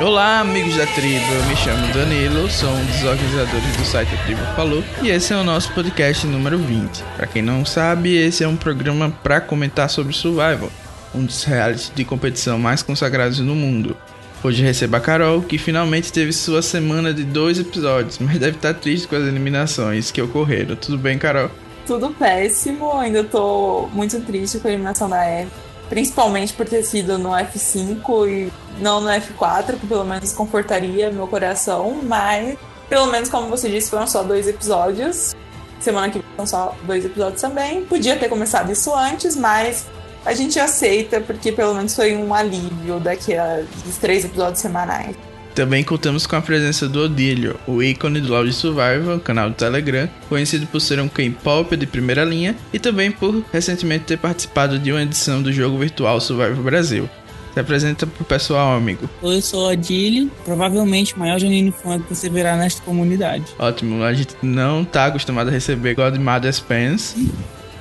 Olá, amigos da tribo. Eu me chamo Danilo, sou um dos organizadores do site Tribo Falou e esse é o nosso podcast número 20. Para quem não sabe, esse é um programa para comentar sobre Survival, um dos realities de competição mais consagrados no mundo. Hoje recebo a Carol, que finalmente teve sua semana de dois episódios, mas deve estar triste com as eliminações que ocorreram. Tudo bem, Carol? Tudo péssimo, ainda tô muito triste com a eliminação da Eve principalmente por ter sido no F5 e não no F4, que pelo menos confortaria meu coração, mas pelo menos, como você disse, foram só dois episódios. Semana que vem são só dois episódios também. Podia ter começado isso antes, mas a gente aceita, porque pelo menos foi um alívio dos três episódios semanais. Também contamos com a presença do Odílio, o ícone do Loud Survival, canal do Telegram, conhecido por ser um K-pop de primeira linha e também por recentemente ter participado de uma edição do jogo virtual Survival Brasil. Se apresenta pro pessoal, amigo. Oi, eu sou o Odílio, provavelmente o maior genuíno fã que você verá nesta comunidade. Ótimo, a gente não tá acostumado a receber Godmother's Fans.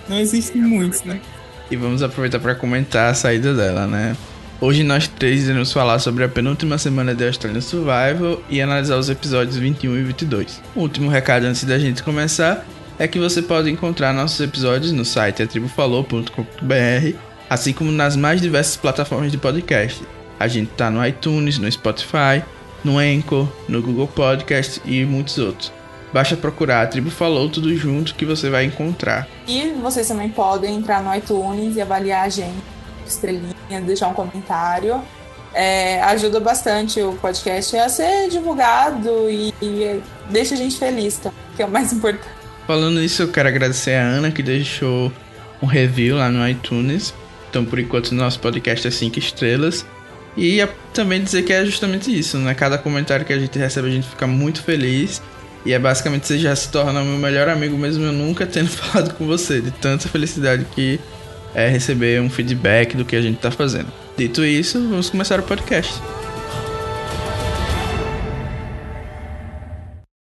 Não existem muitos, né? E vamos aproveitar para comentar a saída dela, né? Hoje nós três iremos falar sobre a penúltima semana de Australian Survival e analisar os episódios 21 e 22. O último recado antes da gente começar é que você pode encontrar nossos episódios no site atribufalou.com.br, assim como nas mais diversas plataformas de podcast. A gente tá no iTunes, no Spotify, no Anchor, no Google Podcast e muitos outros. Basta procurar a Tribo Falou tudo junto que você vai encontrar. E vocês também podem entrar no iTunes e avaliar a gente estrelinha, deixar um comentário. É, ajuda bastante o podcast a ser divulgado e, e deixa a gente feliz, tá? que é o mais importante. Falando nisso, eu quero agradecer a Ana que deixou um review lá no iTunes. Então, por enquanto, nosso podcast é 5 estrelas. E também dizer que é justamente isso, né? Cada comentário que a gente recebe, a gente fica muito feliz. E é basicamente você já se torna meu melhor amigo, mesmo eu nunca tendo falado com você, de tanta felicidade que é receber um feedback do que a gente está fazendo. Dito isso, vamos começar o podcast.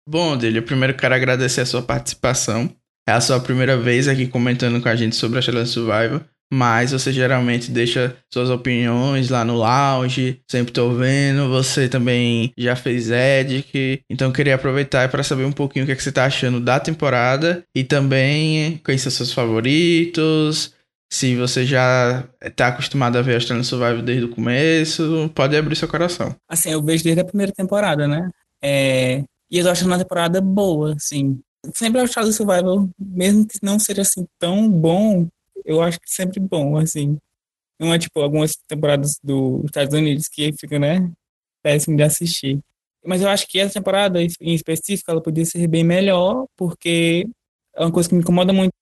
Bom, dele, eu primeiro quero agradecer a sua participação. É a sua primeira vez aqui comentando com a gente sobre a Challenge Survival, mas você geralmente deixa suas opiniões lá no lounge, sempre tô vendo. Você também já fez Edic, então queria aproveitar para saber um pouquinho o que, é que você tá achando da temporada e também são seus favoritos, se você já está acostumado a ver Australian Survival desde o começo, pode abrir seu coração. Assim, eu vejo desde a primeira temporada, né? É... E eu tô achando uma temporada boa, assim. Sempre Australian Survival, mesmo que não seja assim tão bom, eu acho que sempre bom, assim. Não é tipo algumas temporadas dos Estados Unidos que ficam, né? Péssimo de assistir. Mas eu acho que essa temporada, em específico, ela podia ser bem melhor, porque é uma coisa que me incomoda muito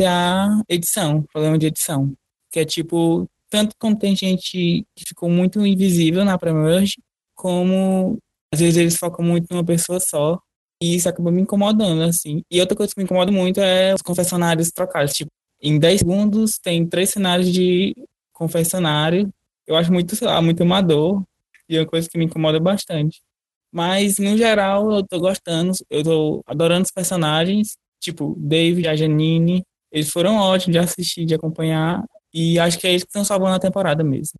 a edição, problema de edição. Que é tipo, tanto quando tem gente que ficou muito invisível na Premerge, como às vezes eles focam muito numa pessoa só. E isso acaba me incomodando, assim. E outra coisa que me incomoda muito é os confessionários trocados. Tipo, em 10 segundos tem três cenários de confessionário. Eu acho muito, sei lá, muito amador. E é uma coisa que me incomoda bastante. Mas, no geral, eu tô gostando. Eu tô adorando os personagens. Tipo, David, a Janine, eles foram ótimos de assistir, de acompanhar, e acho que é isso que estão salvando a temporada mesmo.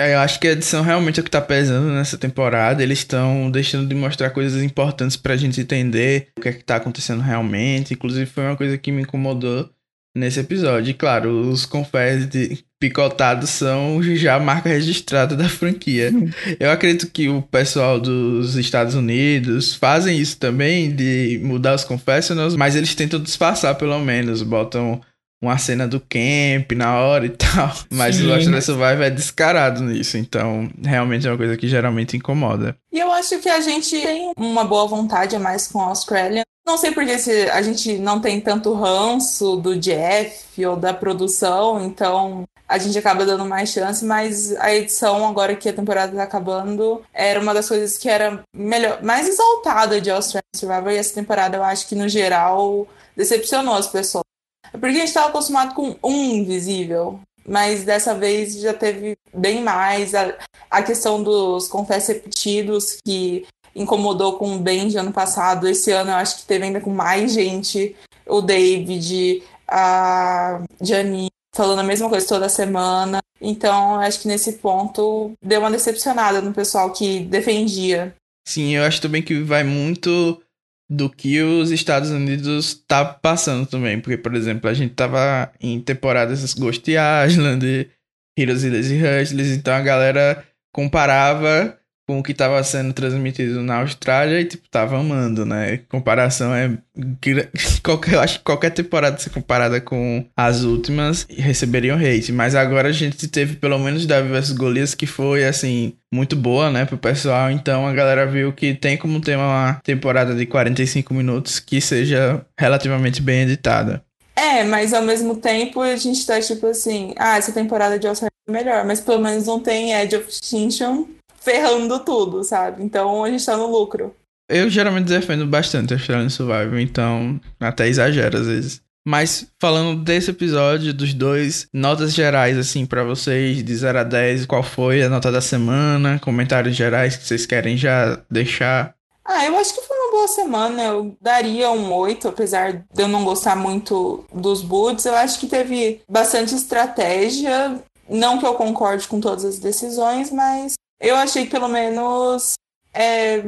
É, eu acho que a edição realmente é o que tá pesando nessa temporada. Eles estão deixando de mostrar coisas importantes pra gente entender o que é que tá acontecendo realmente. Inclusive, foi uma coisa que me incomodou nesse episódio. E claro, os confetes picotados são já a marca registrada da franquia. Eu acredito que o pessoal dos Estados Unidos fazem isso também, de mudar os confessionals, mas eles tentam disfarçar pelo menos, botam uma cena do camp na hora e tal. Mas Sim. o Lost in Survival é descarado nisso, então realmente é uma coisa que geralmente incomoda. E eu acho que a gente tem uma boa vontade a mais com a Australia. Não sei porque se a gente não tem tanto ranço do Jeff ou da produção, então a gente acaba dando mais chance, mas a edição, agora que a temporada tá acabando, era uma das coisas que era melhor, mais exaltada de Australian Survivor, e essa temporada eu acho que, no geral, decepcionou as pessoas. É porque a gente estava acostumado com um invisível, mas dessa vez já teve bem mais. A, a questão dos confessos repetidos, que incomodou com o Benji ano passado, esse ano eu acho que teve ainda com mais gente. O David, a Janine, falando a mesma coisa toda semana. Então, acho que nesse ponto deu uma decepcionada no pessoal que defendia. Sim, eu acho também que vai muito do que os Estados Unidos tá passando também. Porque, por exemplo, a gente tava em temporadas Ghost Island, Heroes e Lazy Hustlers, então a galera comparava com o que estava sendo transmitido na Austrália e, tipo, tava amando, né? Comparação é. Qualquer, eu acho que qualquer temporada ser comparada com as últimas receberiam hate. Mas agora a gente teve pelo menos Davi vs Golias que foi, assim, muito boa, né, pro pessoal. Então a galera viu que tem como ter uma temporada de 45 minutos que seja relativamente bem editada. É, mas ao mesmo tempo a gente tá tipo assim, ah, essa temporada de Austrália é melhor, mas pelo menos não tem Edge of Extinction ferrando tudo, sabe? Então a gente tá no lucro. Eu geralmente defendo bastante Australian Survival, então até exagero às vezes. Mas falando desse episódio, dos dois, notas gerais assim para vocês, de 0 a 10, qual foi a nota da semana, comentários gerais que vocês querem já deixar? Ah, eu acho que foi uma boa semana. Eu daria um 8, apesar de eu não gostar muito dos boots. Eu acho que teve bastante estratégia. Não que eu concorde com todas as decisões, mas eu achei que pelo menos. É,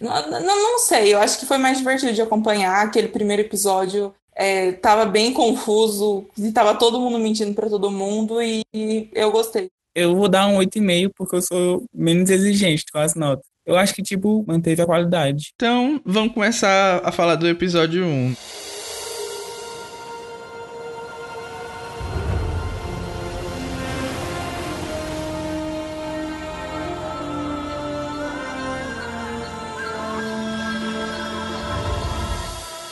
não, não, não, sei, eu acho que foi mais divertido de acompanhar. Aquele primeiro episódio é, tava bem confuso, e tava todo mundo mentindo para todo mundo e, e, eu gostei. Eu vou dar um 8,5 porque eu sou menos exigente com as notas. Eu acho que, tipo, manteve a qualidade. Então, vamos começar a falar do episódio 1.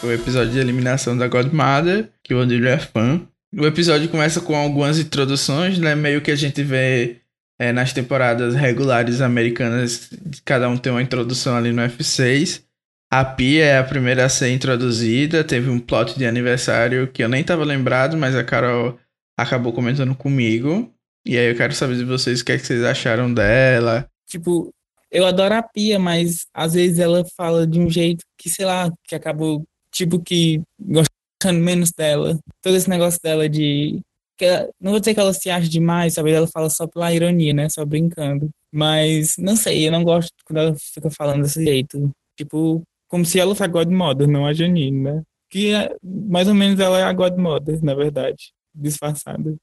O episódio de eliminação da Godmother, que o Odilho é fã. O episódio começa com algumas introduções, né? Meio que a gente vê é, nas temporadas regulares americanas, cada um tem uma introdução ali no F6. A Pia é a primeira a ser introduzida, teve um plot de aniversário que eu nem tava lembrado, mas a Carol acabou comentando comigo. E aí eu quero saber de vocês o que, é que vocês acharam dela. Tipo, eu adoro a Pia, mas às vezes ela fala de um jeito que, sei lá, que acabou tipo que gostando menos dela. Todo esse negócio dela de. Que ela, não vou dizer que ela se acha demais, sabe? Ela fala só pela ironia, né? Só brincando. Mas não sei, eu não gosto quando ela fica falando desse jeito. Tipo, como se ela fosse a Godmother, não a Janine, né? Que é, mais ou menos ela é a Godmother, na verdade. Disfarçada.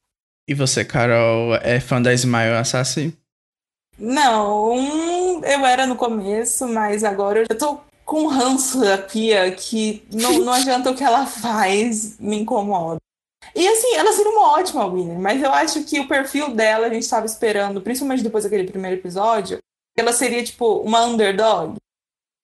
E você, Carol, é fã da Smile Assassin? Não, eu era no começo, mas agora eu tô com ranço da Pia que não, não adianta o que ela faz, me incomoda. E assim, ela seria uma ótima winner, mas eu acho que o perfil dela a gente estava esperando, principalmente depois daquele primeiro episódio, ela seria tipo uma underdog.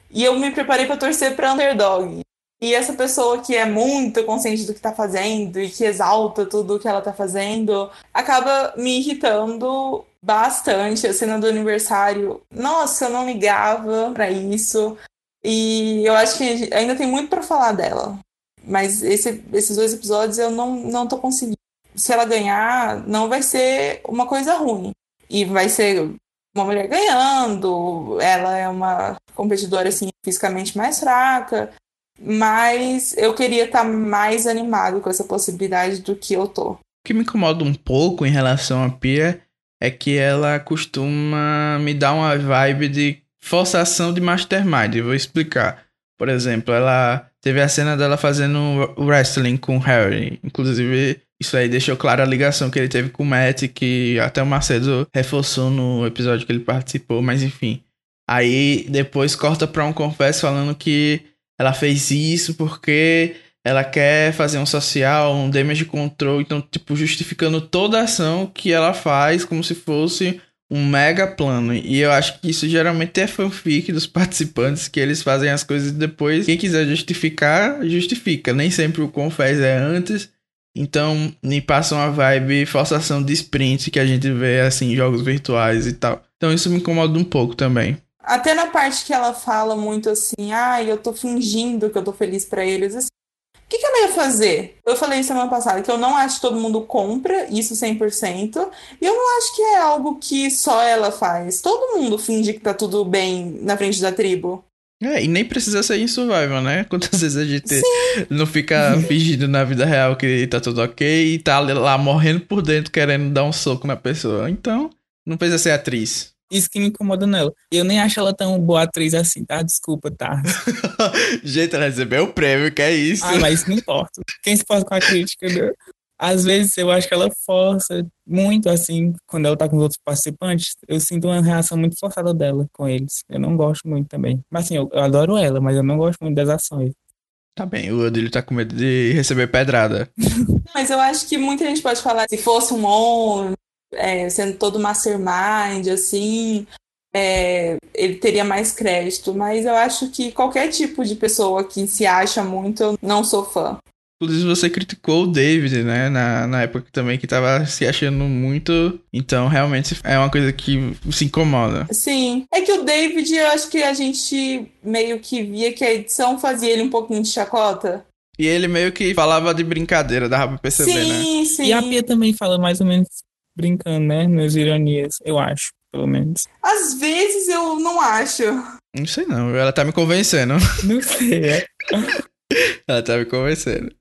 E eu me preparei para torcer para underdog. E essa pessoa que é muito consciente do que tá fazendo e que exalta tudo o que ela tá fazendo, acaba me irritando bastante. A cena do aniversário, nossa, eu não ligava para isso. E eu acho que ainda tem muito para falar dela. Mas esse, esses dois episódios eu não, não tô conseguindo. Se ela ganhar, não vai ser uma coisa ruim. E vai ser uma mulher ganhando. Ela é uma competidora assim, fisicamente mais fraca. Mas eu queria estar tá mais animado com essa possibilidade do que eu tô. O que me incomoda um pouco em relação a Pia é que ela costuma me dar uma vibe de forçação de mastermind. Eu vou explicar. Por exemplo, ela teve a cena dela fazendo wrestling com Harry. Inclusive, isso aí deixou clara a ligação que ele teve com o Matt, que até o Macedo reforçou no episódio que ele participou, mas enfim. Aí depois corta pra um confesso falando que ela fez isso porque ela quer fazer um social, um damage control, então, tipo, justificando toda a ação que ela faz como se fosse um mega plano. E eu acho que isso geralmente é fanfic dos participantes, que eles fazem as coisas depois, quem quiser justificar, justifica. Nem sempre o confess é antes. Então, me passa uma vibe forçação de sprint que a gente vê assim em jogos virtuais e tal. Então, isso me incomoda um pouco também. Até na parte que ela fala muito assim, ah, eu tô fingindo que eu tô feliz para eles. Que, que ela ia fazer? Eu falei semana passada que eu não acho que todo mundo compra isso 100%, e eu não acho que é algo que só ela faz. Todo mundo finge que tá tudo bem na frente da tribo. É, e nem precisa ser em survival, né? Quantas vezes a gente Sim. não fica fingindo na vida real que tá tudo ok e tá lá morrendo por dentro querendo dar um soco na pessoa. Então, não precisa ser atriz. Isso que me incomoda nela. Eu nem acho ela tão boa atriz assim, tá? Desculpa, tá? gente, ela recebeu o prêmio, que é isso. Ah, mas não importa. Quem se pode com a crítica, né? Às vezes eu acho que ela força muito, assim, quando ela tá com os outros participantes, eu sinto uma reação muito forçada dela com eles. Eu não gosto muito também. Mas assim, eu, eu adoro ela, mas eu não gosto muito das ações. Tá bem, o Odile tá com medo de receber pedrada. mas eu acho que muita gente pode falar, se fosse um homem, é, sendo todo mastermind, assim, é, ele teria mais crédito. Mas eu acho que qualquer tipo de pessoa que se acha muito, eu não sou fã. Inclusive, você criticou o David, né? Na, na época também que tava se achando muito. Então, realmente é uma coisa que se incomoda. Sim. É que o David, eu acho que a gente meio que via que a edição fazia ele um pouquinho de chacota. E ele meio que falava de brincadeira, dava pra perceber, sim, né? Sim, sim. E a Pia também fala mais ou menos brincando, né? Nas ironias, eu acho, pelo menos. Às vezes eu não acho. Não sei não, ela tá me convencendo. Não sei, é. ela tá me convencendo.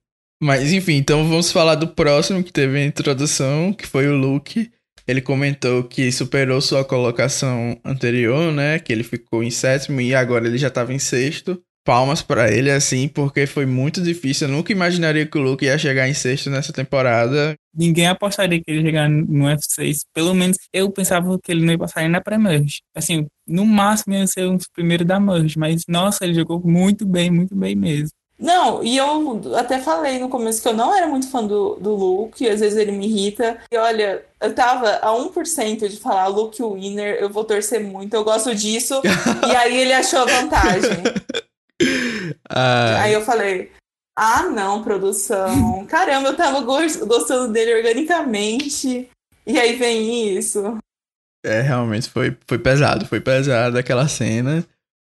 Mas enfim, então vamos falar do próximo que teve a introdução, que foi o Luke. Ele comentou que superou sua colocação anterior, né? Que ele ficou em sétimo e agora ele já estava em sexto. Palmas para ele, assim, porque foi muito difícil. Eu nunca imaginaria que o Luke ia chegar em sexto nessa temporada. Ninguém apostaria que ele ia chegar no F6. Pelo menos eu pensava que ele não ia passar nem na pré-merge. Assim, no máximo ia ser um primeiro da merge. Mas, nossa, ele jogou muito bem, muito bem mesmo. Não, e eu até falei no começo que eu não era muito fã do, do Luke, às vezes ele me irrita. E olha, eu tava a 1% de falar Luke Winner, eu vou torcer muito, eu gosto disso. e aí ele achou vantagem. Aí eu falei, ah não, produção. Caramba, eu tava gostando dele organicamente. E aí vem isso. É, realmente foi, foi pesado, foi pesado aquela cena.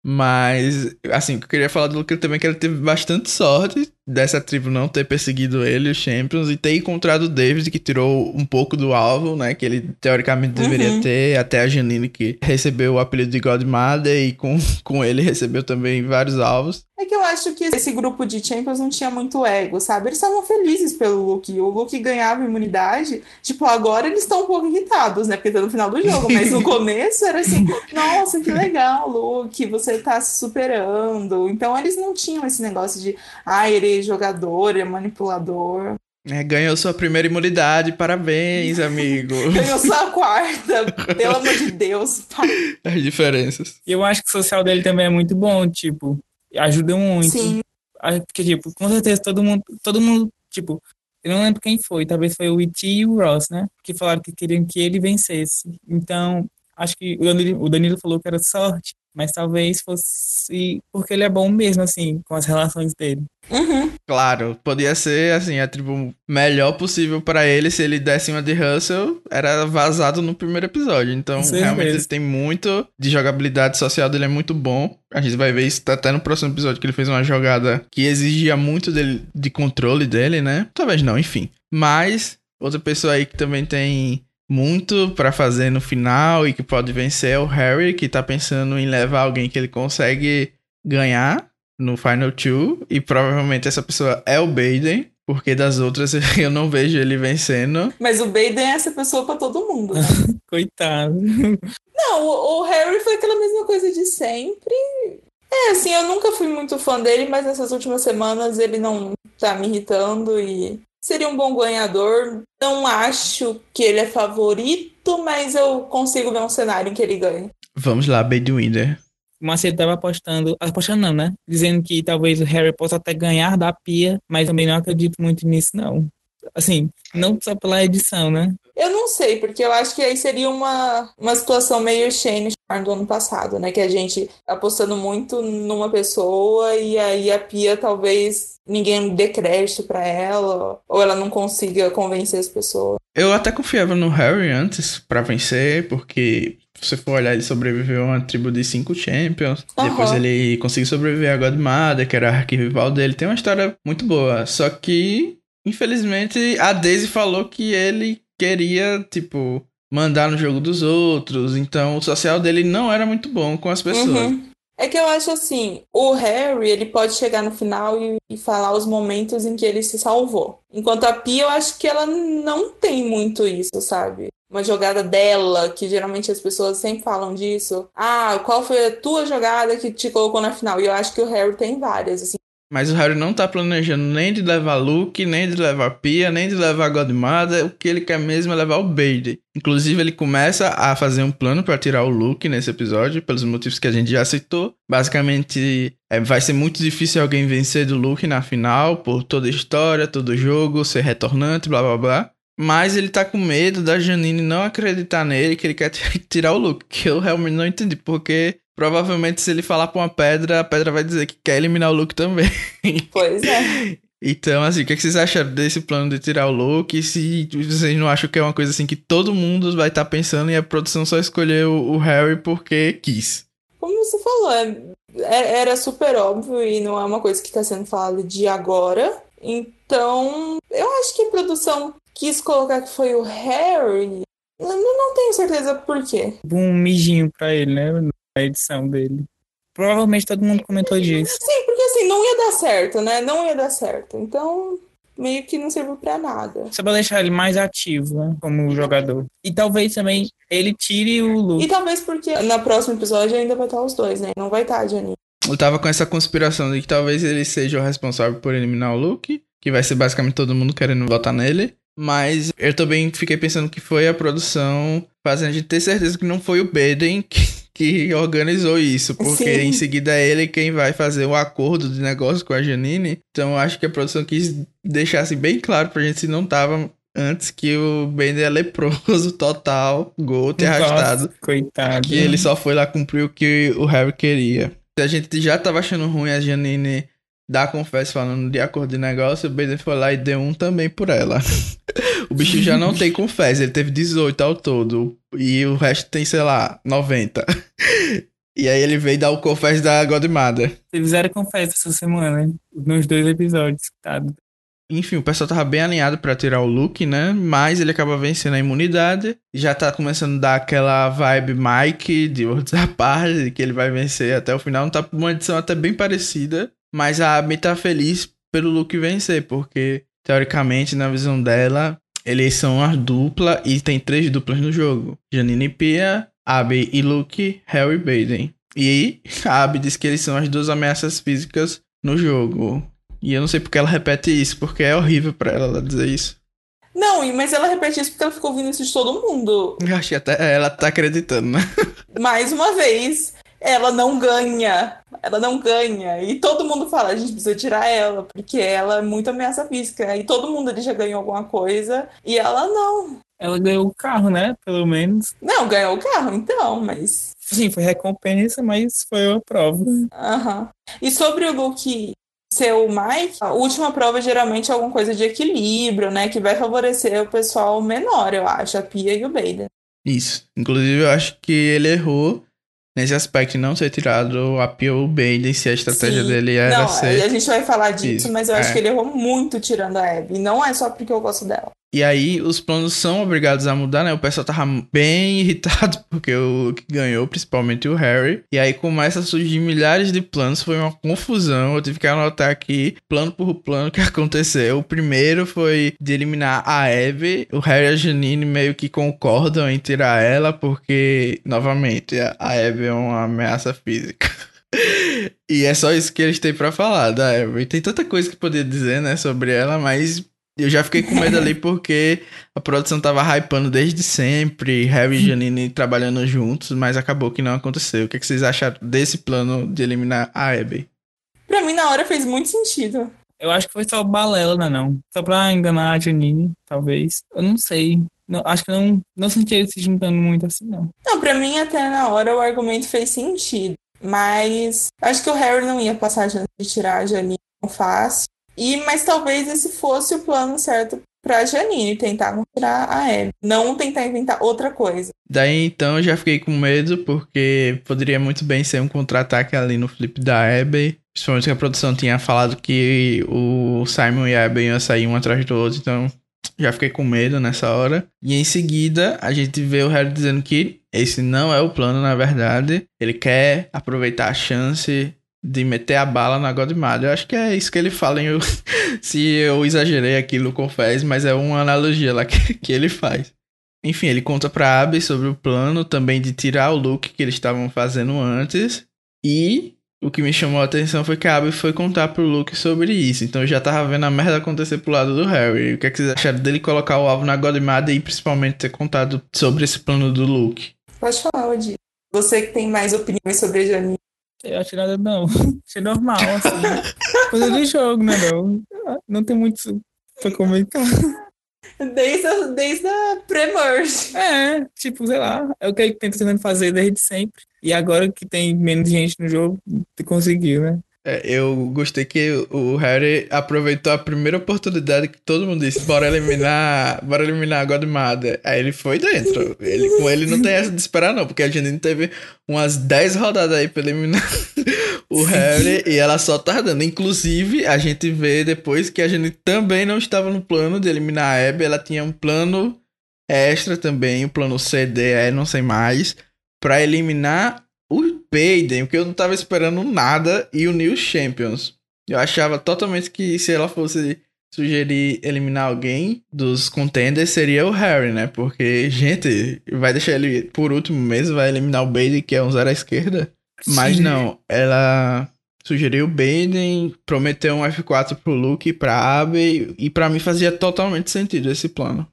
Mas, assim, eu queria falar do Luke também é que ele teve bastante sorte dessa tribo não ter perseguido ele, os Champions, e ter encontrado o David, que tirou um pouco do alvo, né? Que ele teoricamente deveria uhum. ter, até a Janine, que recebeu o apelido de Godmother, e com, com ele recebeu também vários alvos. É que eu acho que esse grupo de Champions não tinha muito ego, sabe? Eles estavam felizes pelo Luke. O Luke ganhava imunidade. Tipo, agora eles estão um pouco irritados, né? Porque tá no final do jogo. Mas no começo era assim: nossa, que legal, Luke, você tá se superando. Então eles não tinham esse negócio de, ah, ele é jogador, é manipulador. É, ganhou sua primeira imunidade, parabéns, amigo. ganhou sua quarta, pelo amor de Deus. As diferenças. Eu acho que o social dele também é muito bom, tipo, ajuda muito. Sim. Porque, tipo, com certeza todo mundo, todo mundo, tipo, eu não lembro quem foi, talvez foi o Iti e o Ross, né? Que falaram que queriam que ele vencesse. Então, acho que o Danilo, o Danilo falou que era sorte, mas talvez fosse porque ele é bom mesmo, assim, com as relações dele. Uhum. Claro, podia ser, assim, a tribo melhor possível para ele se ele desse uma de Russell, era vazado no primeiro episódio. Então, realmente, ele tem muito de jogabilidade social dele, é muito bom. A gente vai ver isso até no próximo episódio, que ele fez uma jogada que exigia muito dele, de controle dele, né? Talvez não, enfim. Mas, outra pessoa aí que também tem muito para fazer no final e que pode vencer é o Harry, que tá pensando em levar alguém que ele consegue ganhar no Final Two. E provavelmente essa pessoa é o Baden. Porque das outras eu não vejo ele vencendo. Mas o Baden é essa pessoa para todo mundo, né? Coitado. Não, o, o Harry foi aquela mesma coisa de sempre. É, assim, eu nunca fui muito fã dele, mas nessas últimas semanas ele não tá me irritando e seria um bom ganhador. Não acho que ele é favorito, mas eu consigo ver um cenário em que ele ganhe. Vamos lá, Bedwinder. O Macedo estava apostando, apostando não, né? Dizendo que talvez o Harry possa até ganhar da Pia, mas também não acredito muito nisso, não. Assim, não só pela edição, né? Eu não sei, porque eu acho que aí seria uma, uma situação meio Shane do ano passado, né? Que a gente apostando muito numa pessoa e aí a Pia talvez ninguém dê crédito pra ela ou ela não consiga convencer as pessoas. Eu até confiava no Harry antes para vencer, porque se você for olhar, ele sobreviveu a uma tribo de cinco Champions. Uhum. Depois ele conseguiu sobreviver a Godmother, que era a arquirrival dele. Tem uma história muito boa. Só que, infelizmente, a Daisy falou que ele queria, tipo, mandar no jogo dos outros. Então o social dele não era muito bom com as pessoas. Uhum. É que eu acho assim, o Harry, ele pode chegar no final e, e, falar os momentos em que ele se salvou. Enquanto a Pia, eu acho que ela não tem muito isso, sabe? Uma jogada dela, que geralmente as pessoas sempre falam disso. Ah, qual foi a tua jogada que te colocou na final? E eu acho que o Harry tem várias, assim. Mas o Harry não tá planejando nem de levar Luke, nem de levar Pia, nem de levar Godmother. O que ele quer mesmo é levar o Bailey. Inclusive, ele começa a fazer um plano para tirar o Luke nesse episódio, pelos motivos que a gente já citou. Basicamente, é, vai ser muito difícil alguém vencer do Luke na final, por toda a história, todo o jogo, ser retornante, blá blá blá. Mas ele tá com medo da Janine não acreditar nele, que ele quer tirar o Luke. Que eu realmente não entendi, porque Provavelmente, se ele falar pra uma pedra, a pedra vai dizer que quer eliminar o Luke também. Pois é. Então, assim, o que, é que vocês acharam desse plano de tirar o Luke? Se vocês não acham que é uma coisa assim que todo mundo vai estar tá pensando e a produção só escolheu o Harry porque quis? Como você falou, é, é, era super óbvio e não é uma coisa que está sendo falada de agora. Então, eu acho que a produção quis colocar que foi o Harry. Eu não tenho certeza por quê. Um mijinho pra ele, né? A edição dele. Provavelmente todo mundo comentou disso. Sim, porque assim, não ia dar certo, né? Não ia dar certo. Então, meio que não serviu para nada. Só pra deixar ele mais ativo, né? Como jogador. E talvez também ele tire o Luke. E talvez porque no próximo episódio ainda vai estar os dois, né? Não vai estar a Janine. Eu tava com essa conspiração de que talvez ele seja o responsável por eliminar o Luke, que vai ser basicamente todo mundo querendo votar nele. Mas eu também fiquei pensando que foi a produção fazendo a gente ter certeza que não foi o Baden que que organizou isso, porque Sim. em seguida é ele quem vai fazer o acordo de negócio com a Janine. Então acho que a produção quis deixar assim, bem claro pra gente se não tava antes que o Bender é leproso total, gol ter arrastado. Coitado. Que ele só foi lá cumprir o que o Harry queria. A gente já tava achando ruim a Janine dar confesso falando de acordo de negócio, o Bender foi lá e deu um também por ela. o bicho já não tem confesso, ele teve 18 ao todo. E o resto tem, sei lá, 90. E aí ele veio dar o confesso da Godmother. Eles fizeram confesso essa semana, nos dois episódios, tá? Enfim, o pessoal tava bem alinhado para tirar o Luke, né? Mas ele acaba vencendo a imunidade. Já tá começando a dar aquela vibe Mike de Worlds Apart, que ele vai vencer até o final. Não tá uma edição até bem parecida. Mas a Abby tá feliz pelo Luke vencer, porque teoricamente, na visão dela, eles são uma dupla e tem três duplas no jogo: Janine e Pia, Abby e Luke, Harry e Baden. E a Abby diz que eles são as duas ameaças físicas no jogo. E eu não sei porque ela repete isso, porque é horrível para ela dizer isso. Não, mas ela repete isso porque ela ficou ouvindo isso de todo mundo. Eu que até ela tá acreditando, né? Mais uma vez, ela não ganha. Ela não ganha. E todo mundo fala, a gente precisa tirar ela, porque ela é muito ameaça física. E todo mundo ali já ganhou alguma coisa. E ela não. Ela ganhou o carro, né? Pelo menos. Não, ganhou o carro, então, mas. Sim, foi recompensa, mas foi uma prova. Aham. Uhum. E sobre o Luke ser o Mike, a última prova geralmente é alguma coisa de equilíbrio, né? Que vai favorecer o pessoal menor, eu acho, a Pia e o Baden. Isso. Inclusive, eu acho que ele errou nesse aspecto não ser tirado a Pio Bailey se a estratégia Sim. dele era não, ser. A gente vai falar disso, Isso. mas eu acho é. que ele errou muito tirando a Abby. Não é só porque eu gosto dela. E aí os planos são obrigados a mudar, né? O pessoal tava bem irritado porque o que ganhou, principalmente o Harry. E aí começa a surgir milhares de planos, foi uma confusão. Eu tive que anotar aqui plano por plano que aconteceu. O primeiro foi de eliminar a Abby. O Harry e a Janine meio que concordam em tirar ela porque, novamente, a Abby é uma ameaça física. e é só isso que eles têm para falar da Abby. Tem tanta coisa que poder dizer, né, sobre ela, mas eu já fiquei com medo ali porque a produção tava hypando desde sempre, Harry e Janine trabalhando juntos, mas acabou que não aconteceu. O que, é que vocês acharam desse plano de eliminar a Abby? Pra mim, na hora, fez muito sentido. Eu acho que foi só balela, não, não. Só pra enganar a Janine, talvez. Eu não sei. Não, acho que não, não senti ele se juntando muito assim, não. Não, pra mim, até na hora, o argumento fez sentido. Mas acho que o Harry não ia passar a chance de tirar a Janine tão fácil. E, mas talvez esse fosse o plano certo pra Janine tentar tirar a Abby, não tentar inventar outra coisa. Daí então eu já fiquei com medo, porque poderia muito bem ser um contra-ataque ali no flip da Abby. Principalmente que a produção tinha falado que o Simon e a Abby iam sair um atrás do outro, então Já fiquei com medo nessa hora. E em seguida, a gente vê o Harry dizendo que esse não é o plano, na verdade. Ele quer aproveitar a chance de meter a bala na Godmother. Eu acho que é isso que ele fala. Eu, se eu exagerei aquilo, confesso, mas é uma analogia lá que, que ele faz. Enfim, ele conta pra Abby sobre o plano também de tirar o look que eles estavam fazendo antes. E o que me chamou a atenção foi que a Abby foi contar pro Luke sobre isso. Então eu já tava vendo a merda acontecer pro lado do Harry. O que é que vocês acharam dele colocar o alvo na Godmother e principalmente ter contado sobre esse plano do Luke? Pode falar, Odi. Você que tem mais opiniões sobre a Janine. Eu acho nada não. Achei normal, assim. Coisa do jogo, né, não? Não tem muito pra comentar. Desde a, desde a pre-merge. É, tipo, sei lá, é o que ele tenta tentando fazer desde sempre. E agora que tem menos gente no jogo, conseguiu, né? É, eu gostei que o Harry aproveitou a primeira oportunidade que todo mundo disse, bora eliminar, bora eliminar a Godmother. Aí ele foi dentro. Ele, com ele não tem essa de esperar não, porque a gente teve umas 10 rodadas aí pra eliminar o Harry e ela só tá dando. Inclusive, a gente vê depois que a gente também não estava no plano de eliminar a Abby, ela tinha um plano extra também, o um plano CD, aí não sei mais, para eliminar Payden, porque eu não tava esperando nada, e o New Champions. Eu achava totalmente que se ela fosse sugerir eliminar alguém dos contenders, seria o Harry, né? Porque, gente, vai deixar ele por último mesmo, vai eliminar o Baden, que é um zero à esquerda. Sim. Mas não, ela sugeriu o Baden, prometeu um F4 pro Luke e pra Abby, e para mim fazia totalmente sentido esse plano.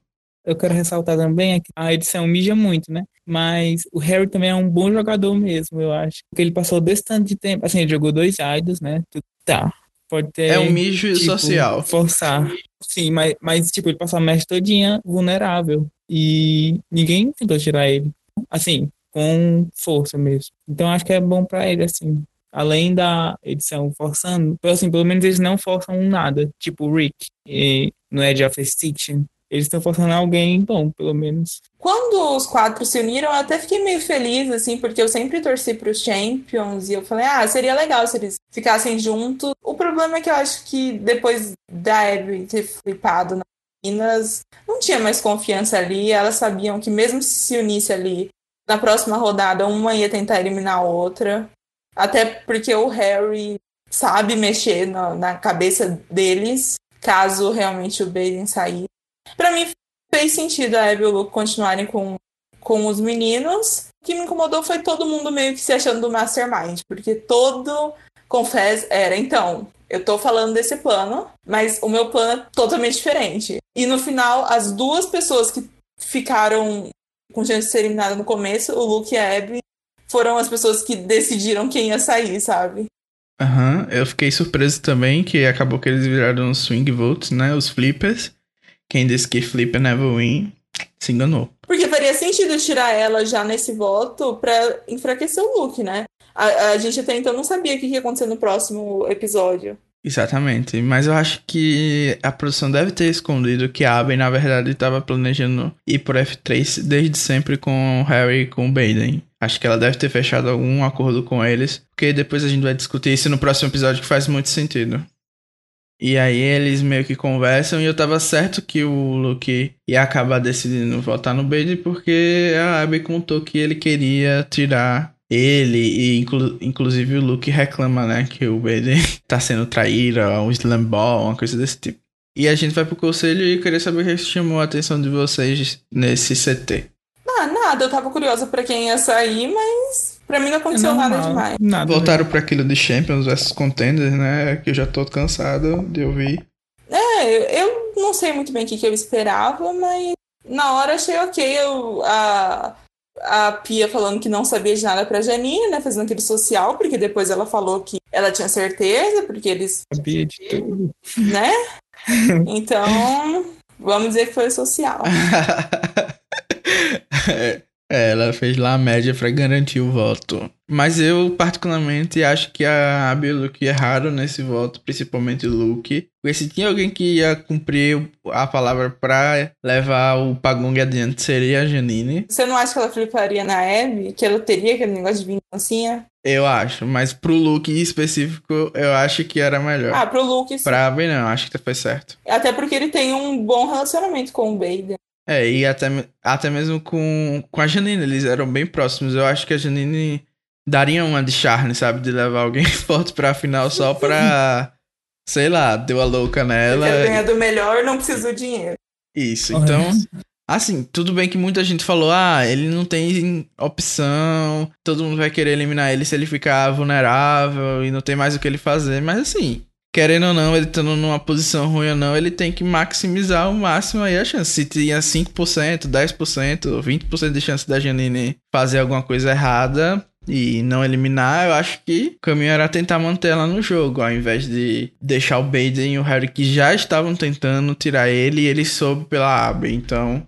Eu quero ressaltar também que a edição mija muito, né? Mas o Harry também é um bom jogador mesmo, eu acho. Porque ele passou desse tanto de tempo. Assim, ele jogou dois idols, né? Tá. Pode ter. É um mijo tipo, social. Forçar. Sim, mas, mas, tipo, ele passou a match todinha vulnerável. E ninguém tentou tirar ele. Assim, com força mesmo. Então acho que é bom para ele, assim. Além da edição forçando, assim, pelo menos eles não forçam nada. Tipo o Rick e, no Edge of Extinction eles estão forçando alguém bom, pelo menos. Quando os quatro se uniram, eu até fiquei meio feliz, assim, porque eu sempre torci para os Champions e eu falei, ah, seria legal se eles ficassem juntos. O problema é que eu acho que depois da Abby ter flipado nas meninas, não tinha mais confiança ali. Elas sabiam que mesmo se se unisse ali, na próxima rodada, uma ia tentar eliminar a outra. Até porque o Harry sabe mexer na, na cabeça deles, caso realmente o Baden sair. Para mim fez sentido a Abby e o Luke continuarem com, com os meninos. O que me incomodou foi todo mundo meio que se achando do Mastermind, porque todo confesso era, então, eu tô falando desse plano, mas o meu plano é totalmente diferente. E no final, as duas pessoas que ficaram com chance de ser eliminada no começo, o Luke e a Abby, foram as pessoas que decidiram quem ia sair, sabe? Aham, uhum. eu fiquei surpreso também que acabou que eles viraram os swing votes, né? Os flippers. Quem disse que Flipper never win se enganou. Porque faria sentido tirar ela já nesse voto pra enfraquecer o Luke, né? A, a gente até então não sabia o que ia acontecer no próximo episódio. Exatamente, mas eu acho que a produção deve ter escondido que a Abby, na verdade, estava planejando ir por F3 desde sempre com o Harry e com o Baden. Acho que ela deve ter fechado algum acordo com eles, porque depois a gente vai discutir isso no próximo episódio que faz muito sentido. E aí eles meio que conversam e eu tava certo que o Luke ia acabar decidindo votar no Bade porque a Abby contou que ele queria tirar ele e inclu inclusive o Luke reclama, né, que o Bade tá sendo traíra, um slam ball, uma coisa desse tipo. E a gente vai pro conselho e queria saber o que chamou a atenção de vocês nesse CT. Ah, nada, eu tava curiosa para quem ia sair, mas Pra mim não aconteceu não, nada demais. Nada Voltaram para aquilo de Champions vs Contenders, né? Que eu já tô cansado de ouvir. É, eu não sei muito bem o que, que eu esperava, mas na hora achei ok. Eu, a, a Pia falando que não sabia de nada pra Janine, né? Fazendo aquele social, porque depois ela falou que ela tinha certeza, porque eles. Sabia de tudo. Né? Então, vamos dizer que foi social. é, É, ela fez lá a média pra garantir o voto. Mas eu, particularmente, acho que a Abby e o Luke erraram nesse voto, principalmente o Luke. Porque se tinha alguém que ia cumprir a palavra pra levar o Pagong adiante, seria a Janine. Você não acha que ela fliparia na Abby? Que ela teria aquele negócio de vingancinha? Eu acho, mas pro Luke em específico, eu acho que era melhor. Ah, pro Luke sim. Pra Abby não, acho que foi certo. Até porque ele tem um bom relacionamento com o Baden. É, e até, até mesmo com, com a Janine, eles eram bem próximos. Eu acho que a Janine daria uma de charne, sabe? De levar alguém forte pra final só pra, sei lá, deu a louca nela. Quer ganhar do melhor, não precisa do dinheiro. Isso, então... Assim, tudo bem que muita gente falou, ah, ele não tem opção, todo mundo vai querer eliminar ele se ele ficar vulnerável e não tem mais o que ele fazer, mas assim, querendo ou não, ele estando numa posição ruim ou não, ele tem que maximizar ao máximo aí a chance. Se tinha 5%, 10%, 20% de chance da Janine fazer alguma coisa errada e não eliminar, eu acho que o caminho era tentar manter ela no jogo, ao invés de deixar o Baden e o Harry que já estavam tentando tirar ele e ele soube pela Abby. Então,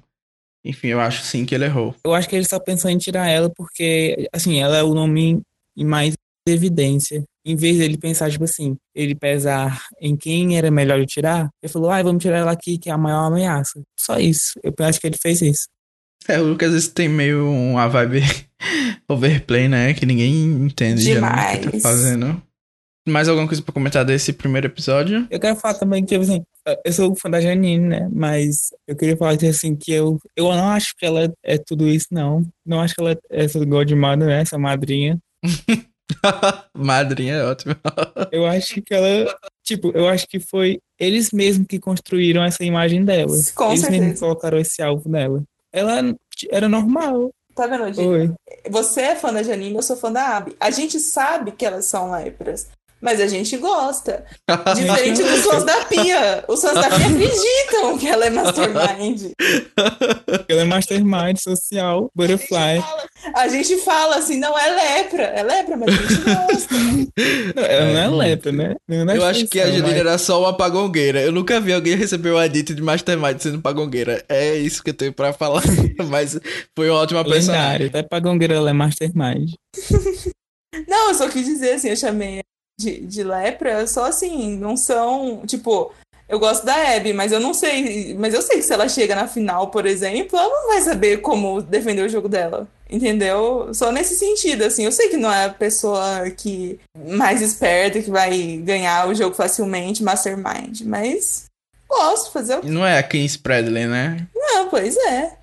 enfim, eu acho sim que ele errou. Eu acho que ele só pensou em tirar ela porque, assim, ela é o nome em mais evidência. Em vez dele pensar, tipo assim, ele pesar em quem era melhor tirar, ele falou, ah, vamos tirar ela aqui, que é a maior ameaça. Só isso. Eu acho que ele fez isso. É, o Lucas às vezes tem meio uma vibe overplay, né? Que ninguém entende Demais. o que tá fazendo. Mais alguma coisa pra comentar desse primeiro episódio? Eu quero falar também que, tipo assim, eu sou fã da Janine, né? Mas eu queria falar que, assim, que eu, eu não acho que ela é tudo isso, não. Não acho que ela é essa Godmother, né? Essa madrinha. madrinha é ótimo. eu acho que ela, tipo, eu acho que foi eles mesmos que construíram essa imagem dela. Com eles certeza. mesmos colocaram esse alvo nela. Ela era normal. Tá vendo? Oi. Você é fã da Janine, eu sou fã da Abby. A gente sabe que elas são lepras. Mas a gente gosta. Diferente dos fãs da Pia. Os fãs da Pia acreditam que ela é mastermind. Ela é mastermind social, butterfly. A gente fala assim, não é lepra. É lepra, mas a gente gosta. Não, ela não é lepra, né? Não é Eu acho que a Janine mas- era só uma pagongueira. Eu nunca vi alguém receber o adito de Mastermind sendo pagongueira. É isso que eu tenho pra falar. Mas foi uma ótima personagem. Até Pagongueira ela é mastermind. Não, eu só quis dizer assim, eu chamei de, de lepra, só assim, não são, tipo, eu gosto da Abby, mas eu não sei, mas eu sei que se ela chega na final, por exemplo, ela não vai saber como defender o jogo dela, entendeu? Só nesse sentido, assim, eu sei que não é a pessoa que mais esperta que vai ganhar o jogo facilmente, mastermind, mas gosto, fazer o Não é a Kim Bradley, né? Não, pois é.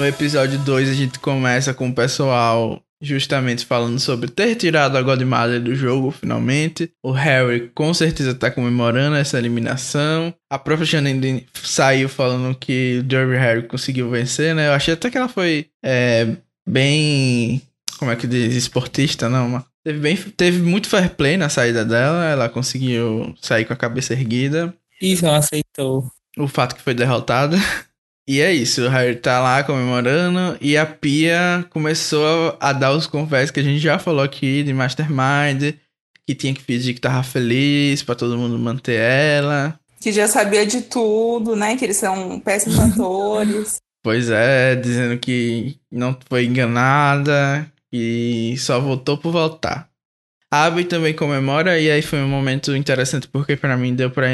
No episódio 2 a gente começa com o pessoal justamente falando sobre ter tirado a Godmother do jogo finalmente. O Harry com certeza tá comemorando essa eliminação. A própria Janine saiu falando que o Derby Harry conseguiu vencer, né? Eu achei até que ela foi é, bem. Como é que diz? Esportista, não, mas teve, bem, teve muito fair play na saída dela. Ela conseguiu sair com a cabeça erguida Isso, ela aceitou. o fato que foi derrotada. E é isso, o Harry tá lá comemorando e a Pia começou a dar os confessos que a gente já falou aqui de Mastermind, que tinha que fingir que tava feliz pra todo mundo manter ela. Que já sabia de tudo, né? Que eles são péssimos atores. Pois é, dizendo que não foi enganada e só voltou por voltar. A Abby também comemora e aí foi um momento interessante porque pra mim deu pra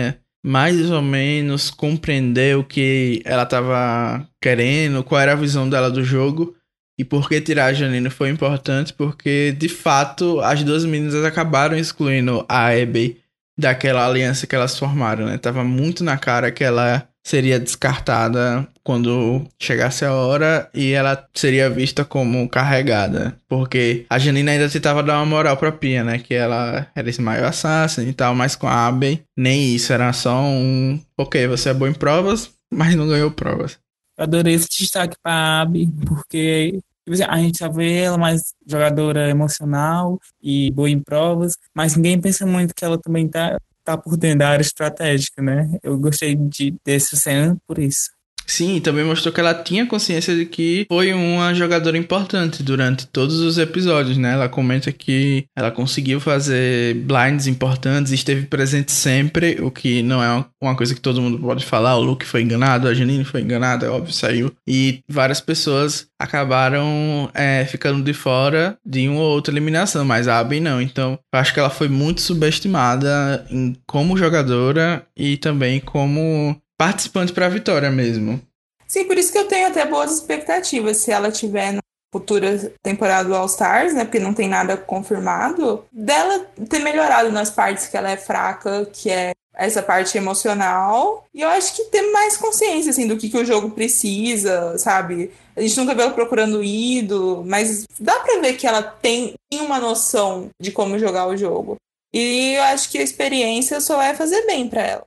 mais ou menos compreender o que ela tava querendo, qual era a visão dela do jogo e por que tirar a Janine foi importante, porque de fato as duas meninas acabaram excluindo a Abby daquela aliança que elas formaram, né? Tava muito na cara que ela seria descartada quando chegasse a hora e ela seria vista como carregada. Porque a Janine ainda tentava dar uma moral pra Pia, né? Que ela era esse maior assassin e tal, mas com a Abby nem isso, era só um. Ok, você é bom em provas, mas não ganhou provas. Eu adorei esse destaque pra Abby, porque tipo assim, a gente só vê ela mais jogadora emocional e boa em provas, mas ninguém pensa muito que ela também tá, tá por dentro da área estratégica, né? Eu gostei de, dessa cena por isso. Sim, também mostrou que ela tinha consciência de que foi uma jogadora importante durante todos os episódios, né? Ela comenta que ela conseguiu fazer blinds importantes, esteve presente sempre, o que não é uma coisa que todo mundo pode falar. O Luke foi enganado, a Janine foi enganada, é óbvio, saiu. E várias pessoas acabaram é, ficando de fora de uma ou outra eliminação, mas a Abby não. Então, eu acho que ela foi muito subestimada em, como jogadora e também como participante para a vitória mesmo. Sim, por isso que eu tenho até boas expectativas. Se ela tiver na futura temporada do All Stars, né? Porque não tem nada confirmado, dela ter melhorado nas partes que ela é fraca, que é essa parte emocional. E eu acho que ter mais consciência, assim, do que, que o jogo precisa, sabe? A gente nunca vê ela procurando ídolo, mas dá pra ver que ela tem uma noção de como jogar o jogo. E eu acho que a experiência só vai fazer bem para ela.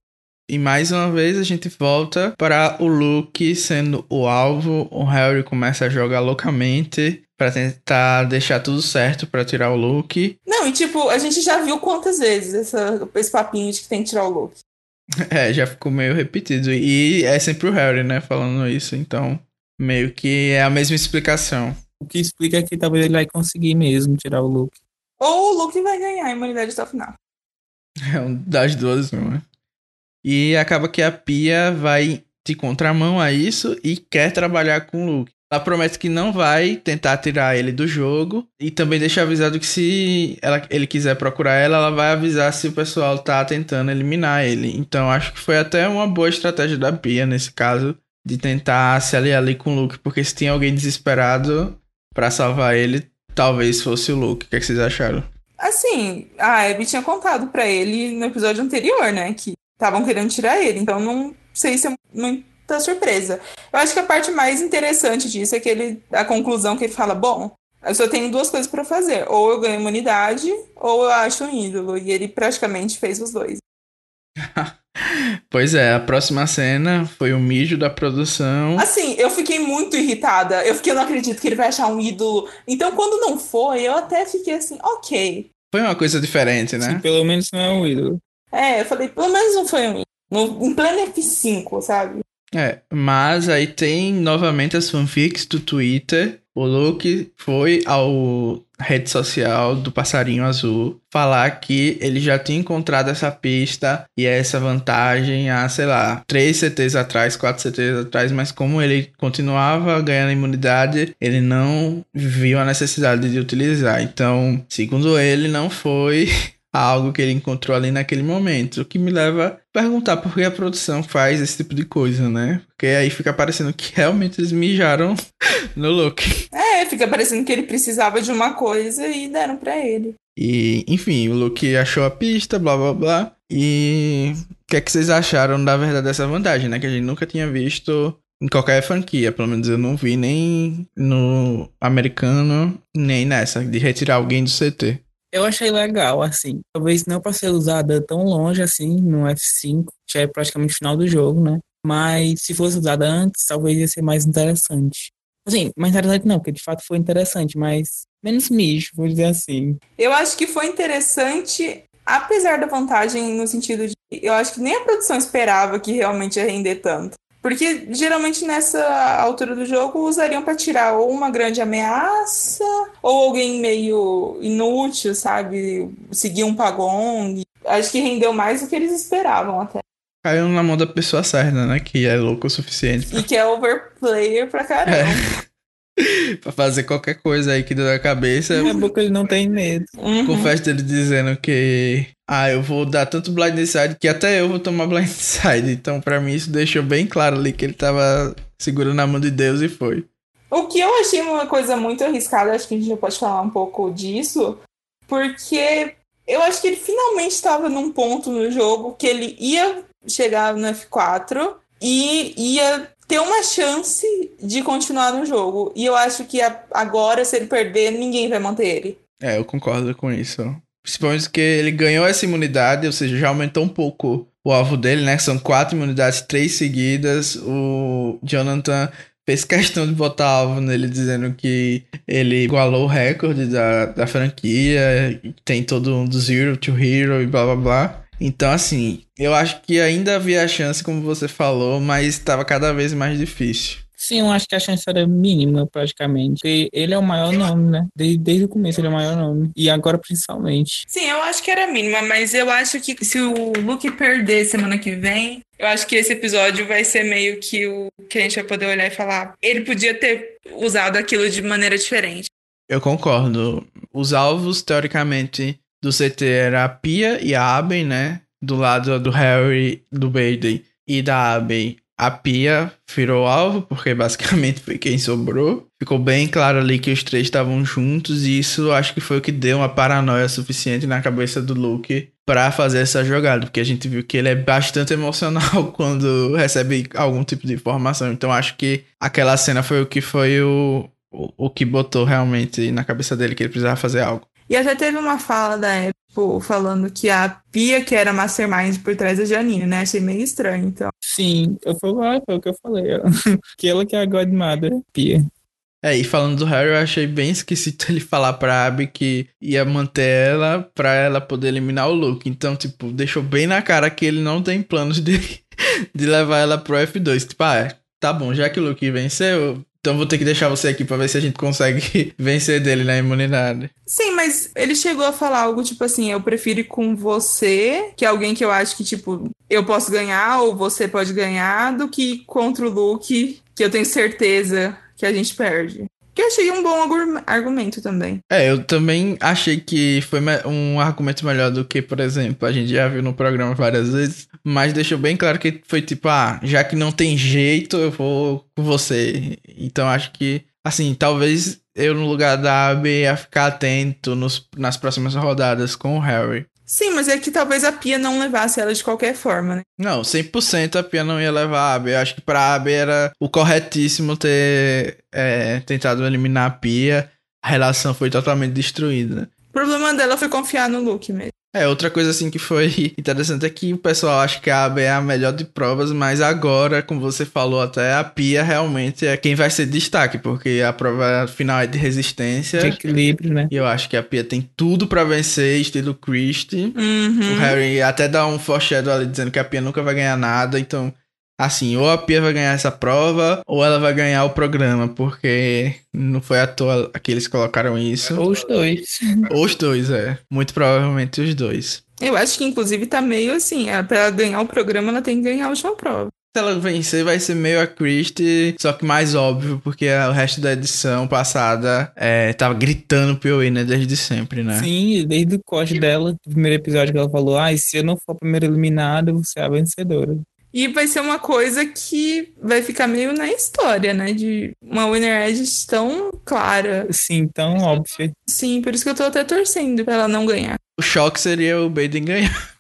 E mais uma vez a gente volta para o Luke sendo o alvo. O Harry começa a jogar loucamente para tentar deixar tudo certo para tirar o Luke. Não, e tipo, a gente já viu quantas vezes essa, esse papinho de que tem que tirar o Luke. É, já ficou meio repetido. E é sempre o Harry, né, falando isso. Então, meio que é a mesma explicação. O que explica é que talvez ele vai conseguir mesmo tirar o Luke. Ou o Luke vai ganhar a imunidade até o final. É um das duas, não é? E acaba que a Pia vai de contramão a isso e quer trabalhar com o Luke. Ela promete que não vai tentar tirar ele do jogo e também deixa avisado que se ela, ele quiser procurar ela, ela vai avisar se o pessoal tá tentando eliminar ele. Então acho que foi até uma boa estratégia da Pia nesse caso de tentar se aliar ali com o Luke, porque se tinha alguém desesperado para salvar ele, talvez fosse o Luke. O que, é que vocês acharam? Assim, a Abby tinha contado para ele no episódio anterior, né, que estavam querendo tirar ele. Então não sei se é muita surpresa. Eu acho que a parte mais interessante disso é que ele, a conclusão que ele fala, bom, eu só tenho duas coisas para fazer. Ou eu ganho imunidade, ou eu acho um ídolo. E ele praticamente fez os dois. pois é, a próxima cena foi o mijo da produção. Assim, eu fiquei muito irritada. Eu fiquei, eu não acredito que ele vai achar um ídolo. Então, quando não foi, eu até fiquei assim, ok. Foi uma coisa diferente, né? Sim, pelo menos não é um ídolo. É, eu falei, pelo menos não foi um no, em pleno F5, sabe? É, mas aí tem novamente as fanfics do Twitter. O Luke foi ao rede social do Passarinho Azul falar que ele já tinha encontrado essa pista e essa vantagem há, sei lá, três CTs atrás, quatro CTs atrás, mas como ele continuava ganhando imunidade, ele não viu a necessidade de utilizar. Então, segundo ele, não foi algo que ele encontrou ali naquele momento. O que me leva a perguntar por que a produção faz esse tipo de coisa, né? Porque aí fica parecendo que realmente eles mijaram no look. É, fica parecendo que ele precisava de uma coisa e deram para ele. E, enfim, o Luke achou a pista, blá blá blá. E o que é que vocês acharam da verdade dessa vantagem, né? Que a gente nunca tinha visto em qualquer franquia. Pelo menos eu não vi nem no americano, nem nessa, de retirar alguém do CT. Eu achei legal, assim. Talvez não para ser usada tão longe assim, no F5, já é praticamente o final do jogo, né? Mas se fosse usada antes, talvez ia ser mais interessante. Assim, mais interessante não, porque de fato foi interessante, mas menos mijo, vou dizer assim. Eu acho que foi interessante, apesar da vantagem, no sentido de. Eu acho que nem a produção esperava que realmente ia render tanto. Porque geralmente nessa altura do jogo usariam para tirar ou uma grande ameaça ou alguém meio inútil, sabe? Seguir um pagong. Acho que rendeu mais do que eles esperavam até. Caiu na mão da pessoa certa, né? Que é louco o suficiente. Pra... E que é overplayer pra caramba. É. pra fazer qualquer coisa aí que deu na cabeça. Que ele não tem medo. Uhum. Confesso dele dizendo que. Ah, eu vou dar tanto blindside que até eu vou tomar blindside. Então, para mim, isso deixou bem claro ali que ele tava segurando a mão de Deus e foi. O que eu achei uma coisa muito arriscada, acho que a gente já pode falar um pouco disso, porque eu acho que ele finalmente estava num ponto no jogo que ele ia chegar no F4 e ia ter uma chance de continuar no jogo. E eu acho que agora, se ele perder, ninguém vai manter ele. É, eu concordo com isso. Principalmente porque ele ganhou essa imunidade, ou seja, já aumentou um pouco o alvo dele, né? São quatro imunidades, três seguidas. O Jonathan fez questão de botar alvo nele dizendo que ele igualou o recorde da, da franquia, tem todo um do Zero to Hero e blá blá blá. Então, assim, eu acho que ainda havia a chance, como você falou, mas estava cada vez mais difícil. Sim, eu acho que a chance era mínima, praticamente. Porque ele é o maior nome, né? Desde, desde o começo ele é o maior nome. E agora, principalmente. Sim, eu acho que era mínima, mas eu acho que se o Luke perder semana que vem, eu acho que esse episódio vai ser meio que o que a gente vai poder olhar e falar. Ele podia ter usado aquilo de maneira diferente. Eu concordo. Os alvos, teoricamente, do CT era a Pia e a Aben, né? Do lado do Harry, do Baden e da Aben, a Pia virou alvo, porque basicamente foi quem sobrou. Ficou bem claro ali que os três estavam juntos, e isso acho que foi o que deu uma paranoia suficiente na cabeça do Luke para fazer essa jogada, porque a gente viu que ele é bastante emocional quando recebe algum tipo de informação. Então acho que aquela cena foi o que foi o, o, o que botou realmente na cabeça dele que ele precisava fazer algo. E até teve uma fala da Apple falando que a Pia que era mastermind por trás da Janine, né? Achei meio estranho, então. Sim, eu foi, foi o que eu falei. ó. que ela que é a Godmother, Pia. É, e falando do Harry, eu achei bem esquisito ele falar pra Abby que ia manter ela pra ela poder eliminar o Luke. Então, tipo, deixou bem na cara que ele não tem planos de, de levar ela pro F2. Tipo, ah, é, tá bom, já que o Luke venceu, então vou ter que deixar você aqui pra ver se a gente consegue vencer dele na imunidade. Sim, mas ele chegou a falar algo tipo assim: eu prefiro ir com você, que é alguém que eu acho que, tipo, eu posso ganhar ou você pode ganhar, do que contra o Luke, que eu tenho certeza que a gente perde. Que eu achei um bom argu- argumento também. É, eu também achei que foi um argumento melhor do que, por exemplo, a gente já viu no programa várias vezes, mas deixou bem claro que foi tipo, ah, já que não tem jeito, eu vou com você. Então acho que, assim, talvez eu no lugar da Abby ia ficar atento nos, nas próximas rodadas com o Harry. Sim, mas é que talvez a Pia não levasse ela de qualquer forma, né? Não, 100% a Pia não ia levar a Abby. Eu acho que pra Abby era o corretíssimo ter é, tentado eliminar a Pia. A relação foi totalmente destruída. O problema dela foi confiar no Luke mesmo. É, outra coisa assim que foi interessante é que o pessoal acha que a Abby é a melhor de provas, mas agora, como você falou até, a Pia realmente é quem vai ser destaque, porque a prova final é de resistência. De equilíbrio, né? E eu acho que a Pia tem tudo pra vencer, estilo Christie. Uhum. O Harry até dá um foreshadow ali dizendo que a Pia nunca vai ganhar nada, então assim, ou a Pia vai ganhar essa prova, ou ela vai ganhar o programa, porque não foi à toa que eles colocaram isso. Ou os dois. Ou os dois, é. Muito provavelmente os dois. Eu acho que, inclusive, tá meio assim. é, Pra ela ganhar o programa, ela tem que ganhar a última prova. Se ela vencer, vai ser meio a Christie, só que mais óbvio, porque o resto da edição passada é, tava gritando POE, né? Desde sempre, né? Sim, desde o corte dela, no primeiro episódio que ela falou, ah, se eu não for a primeira eliminada, você é a vencedora. E vai ser uma coisa que vai ficar meio na história, né? De uma Winner Edge tão clara. Sim, tão óbvio. Sim, por isso que eu tô até torcendo pra ela não ganhar. O choque seria o Baden ganhar.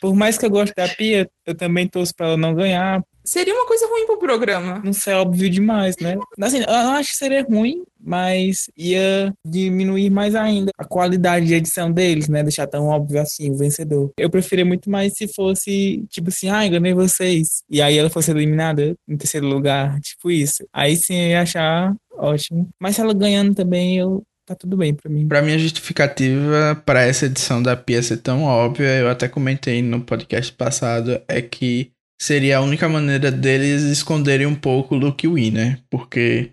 Por mais que eu goste da Pia, eu também torço pra ela não ganhar. Seria uma coisa ruim pro programa. Não ser óbvio demais, né? Assim, eu não acho que seria ruim, mas ia diminuir mais ainda a qualidade de edição deles, né? Deixar tão óbvio assim o vencedor. Eu preferia muito mais se fosse, tipo assim, ai, ganhei vocês. E aí ela fosse eliminada em terceiro lugar, tipo isso. Aí sim eu ia achar ótimo. Mas se ela ganhando também, eu tá tudo bem pra mim. Pra minha justificativa para essa edição da Pia ser tão óbvia, eu até comentei no podcast passado, é que seria a única maneira deles esconderem um pouco o Luke Win, né? Porque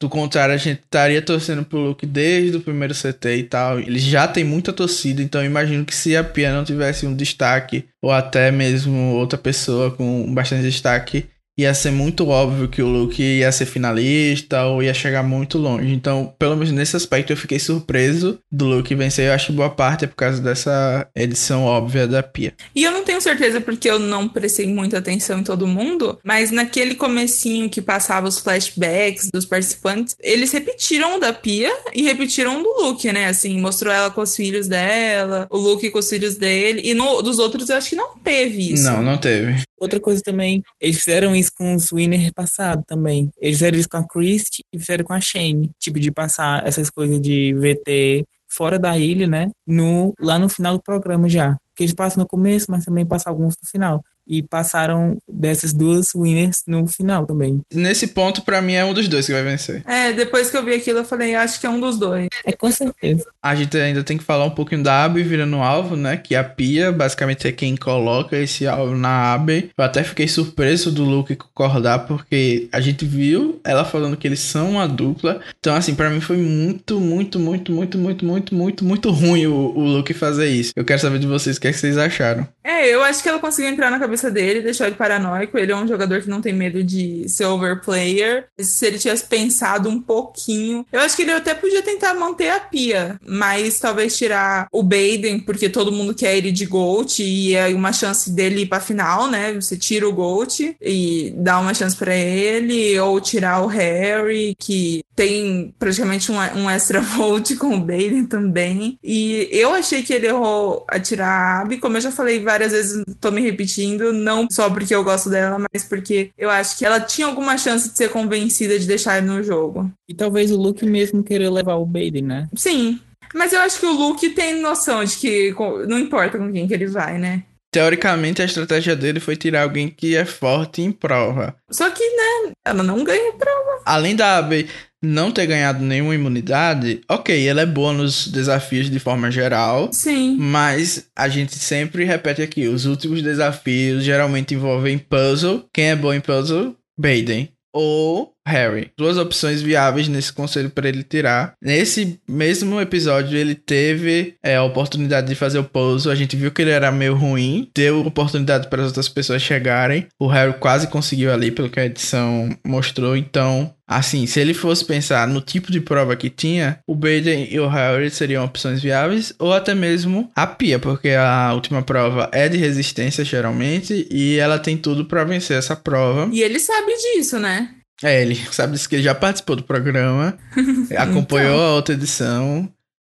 do contrário, a gente estaria torcendo pro Luke desde o primeiro CT e tal. Ele já tem muita torcida, então imagino que se a Pia não tivesse um destaque, ou até mesmo outra pessoa com bastante destaque, ia ser muito óbvio que o Luke ia ser finalista ou ia chegar muito longe. Então, pelo menos nesse aspecto, eu fiquei surpreso do Luke vencer. Eu acho que boa parte é por causa dessa edição óbvia da Pia. E eu não tenho certeza porque eu não prestei muita atenção em todo mundo, mas naquele comecinho que passava os flashbacks dos participantes, eles repetiram o da Pia e repetiram o do Luke, né? Assim, mostrou ela com os filhos dela, o Luke com os filhos dele, e no, dos outros eu acho que não teve isso. Não, não teve. Outra coisa também, eles fizeram isso com os Winner passado também. Eles fizeram isso com a Christie e fizeram com a Shane. Tipo, de passar essas coisas de VT fora da ilha, né? No, lá no final do programa já. Que eles passam no começo, mas também passam alguns no final. E passaram dessas duas winners no final também. Nesse ponto, para mim, é um dos dois que vai vencer. É, depois que eu vi aquilo, eu falei, acho que é um dos dois. É com certeza. A gente ainda tem que falar um pouquinho da Abby virando alvo, né? Que a Pia, basicamente, é quem coloca esse alvo na Abby. Eu até fiquei surpreso do Luke concordar, porque a gente viu ela falando que eles são uma dupla. Então, assim, para mim foi muito, muito, muito, muito, muito, muito, muito, muito ruim o, o Luke fazer isso. Eu quero saber de vocês o que, é que vocês acharam. É, eu acho que ela conseguiu entrar na cabeça dele, deixou ele paranoico. Ele é um jogador que não tem medo de ser overplayer. Se ele tivesse pensado um pouquinho, eu acho que ele até podia tentar manter a pia, mas talvez tirar o Baden, porque todo mundo quer ele de Gold e é uma chance dele ir pra final, né? Você tira o Gold e dá uma chance para ele, ou tirar o Harry, que tem praticamente um, um extra vote com o Baden também. E eu achei que ele errou a tirar a Abby, como eu já falei várias vezes, tô me repetindo, não só porque eu gosto dela, mas porque eu acho que ela tinha alguma chance de ser convencida de deixar ele no jogo. E talvez o Luke mesmo querer levar o Baden, né? Sim. Mas eu acho que o Luke tem noção de que não importa com quem que ele vai, né? Teoricamente, a estratégia dele foi tirar alguém que é forte em prova. Só que, né, ela não ganha prova. Além da Abby não ter ganhado nenhuma imunidade, ok, ela é boa nos desafios de forma geral. Sim. Mas a gente sempre repete aqui: os últimos desafios geralmente envolvem puzzle. Quem é bom em puzzle? Baden. Ou Harry. Duas opções viáveis nesse conselho para ele tirar. Nesse mesmo episódio, ele teve é, a oportunidade de fazer o puzzle. A gente viu que ele era meio ruim. Deu oportunidade para as outras pessoas chegarem. O Harry quase conseguiu ali, pelo que a edição mostrou. Então, assim, se ele fosse pensar no tipo de prova que tinha, o Baden e o Harry seriam opções viáveis. Ou até mesmo a Pia, porque a última prova é de resistência, geralmente. E ela tem tudo para vencer essa prova. E ele sabe disso, né? É, ele sabe disso que ele já participou do programa, acompanhou então. a outra edição.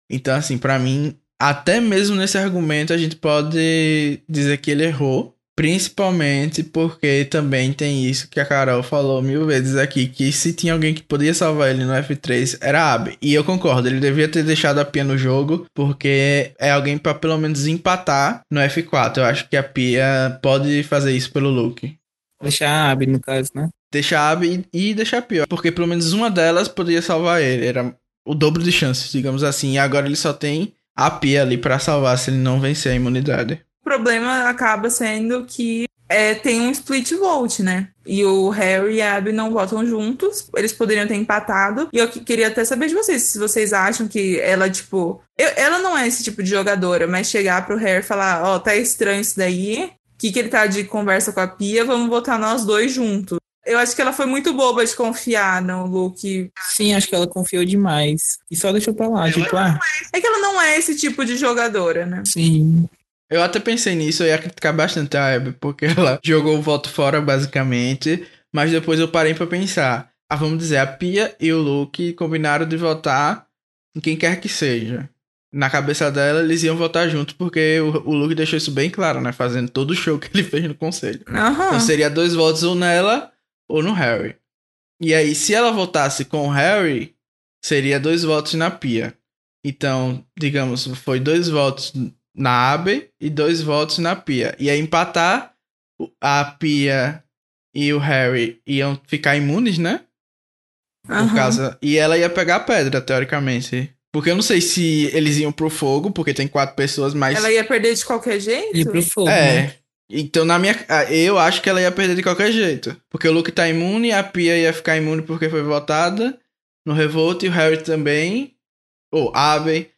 Então, assim, para mim, até mesmo nesse argumento a gente pode dizer que ele errou. Principalmente porque também tem isso que a Carol falou mil vezes aqui, que se tinha alguém que podia salvar ele no F3, era a Abby. E eu concordo, ele devia ter deixado a Pia no jogo, porque é alguém para pelo menos empatar no F4. Eu acho que a Pia pode fazer isso pelo Luke. Deixar a Abby, no caso, né? Deixar a Abby e deixar a pior. Porque pelo menos uma delas poderia salvar ele. Era o dobro de chances, digamos assim. E agora ele só tem a Pia ali para salvar se ele não vencer a imunidade. O problema acaba sendo que é, tem um split vote, né? E o Harry e a Abby não votam juntos. Eles poderiam ter empatado. E eu queria até saber de vocês, se vocês acham que ela, tipo. Eu, ela não é esse tipo de jogadora, mas chegar pro Harry e falar: Ó, oh, tá estranho isso daí. O que, que ele tá de conversa com a Pia? Vamos votar nós dois juntos. Eu acho que ela foi muito boba de confiar no Luke. Sim, acho que ela confiou demais. E só deixou pra lá, tipo, ah. É que ela não é esse tipo de jogadora, né? Sim. Eu até pensei nisso, eu ia criticar bastante a Abby, porque ela jogou o voto fora, basicamente. Mas depois eu parei para pensar. Ah, vamos dizer, a Pia e o Luke combinaram de votar em quem quer que seja. Na cabeça dela, eles iam votar juntos, porque o, o Luke deixou isso bem claro, né? Fazendo todo o show que ele fez no conselho. Uhum. Então seria dois votos ou nela ou no Harry. E aí, se ela votasse com o Harry, seria dois votos na Pia. Então, digamos, foi dois votos na Abe e dois votos na Pia. E aí empatar, a Pia e o Harry iam ficar imunes, né? Por uhum. causa... E ela ia pegar a pedra, teoricamente. Porque eu não sei se eles iam pro fogo, porque tem quatro pessoas, mas. Ela ia perder de qualquer jeito? Ia pro fogo. É. Né? Então, na minha. Eu acho que ela ia perder de qualquer jeito. Porque o Luke tá imune, a Pia ia ficar imune porque foi votada no Revolt e o Harry também. Ou Abe.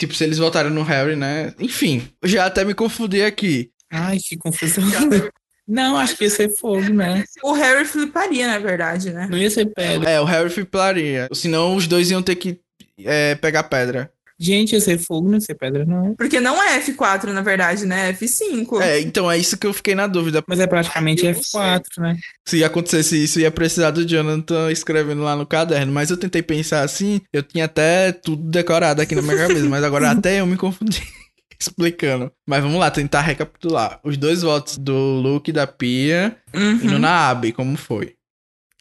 Tipo, se eles votarem no Harry, né? Enfim, já até me confundi aqui. Ai, que confusão. Não, acho que ia ser fogo, né? O Harry fliparia, na verdade, né? Não ia ser pedra. É, o Harry fliparia. Senão os dois iam ter que é, pegar pedra. Gente, ia ser fogo, não ia ser pedra, não. Porque não é F4, na verdade, né? É F5. É, então é isso que eu fiquei na dúvida. Mas é praticamente F4, né? Se acontecesse isso, ia precisar do Jonathan escrevendo lá no caderno. Mas eu tentei pensar assim, eu tinha até tudo decorado aqui na minha cabeça, mas agora até eu me confundi. explicando. Mas vamos lá, tentar recapitular. Os dois votos do Luke e da Pia uhum. indo na Abby, como foi?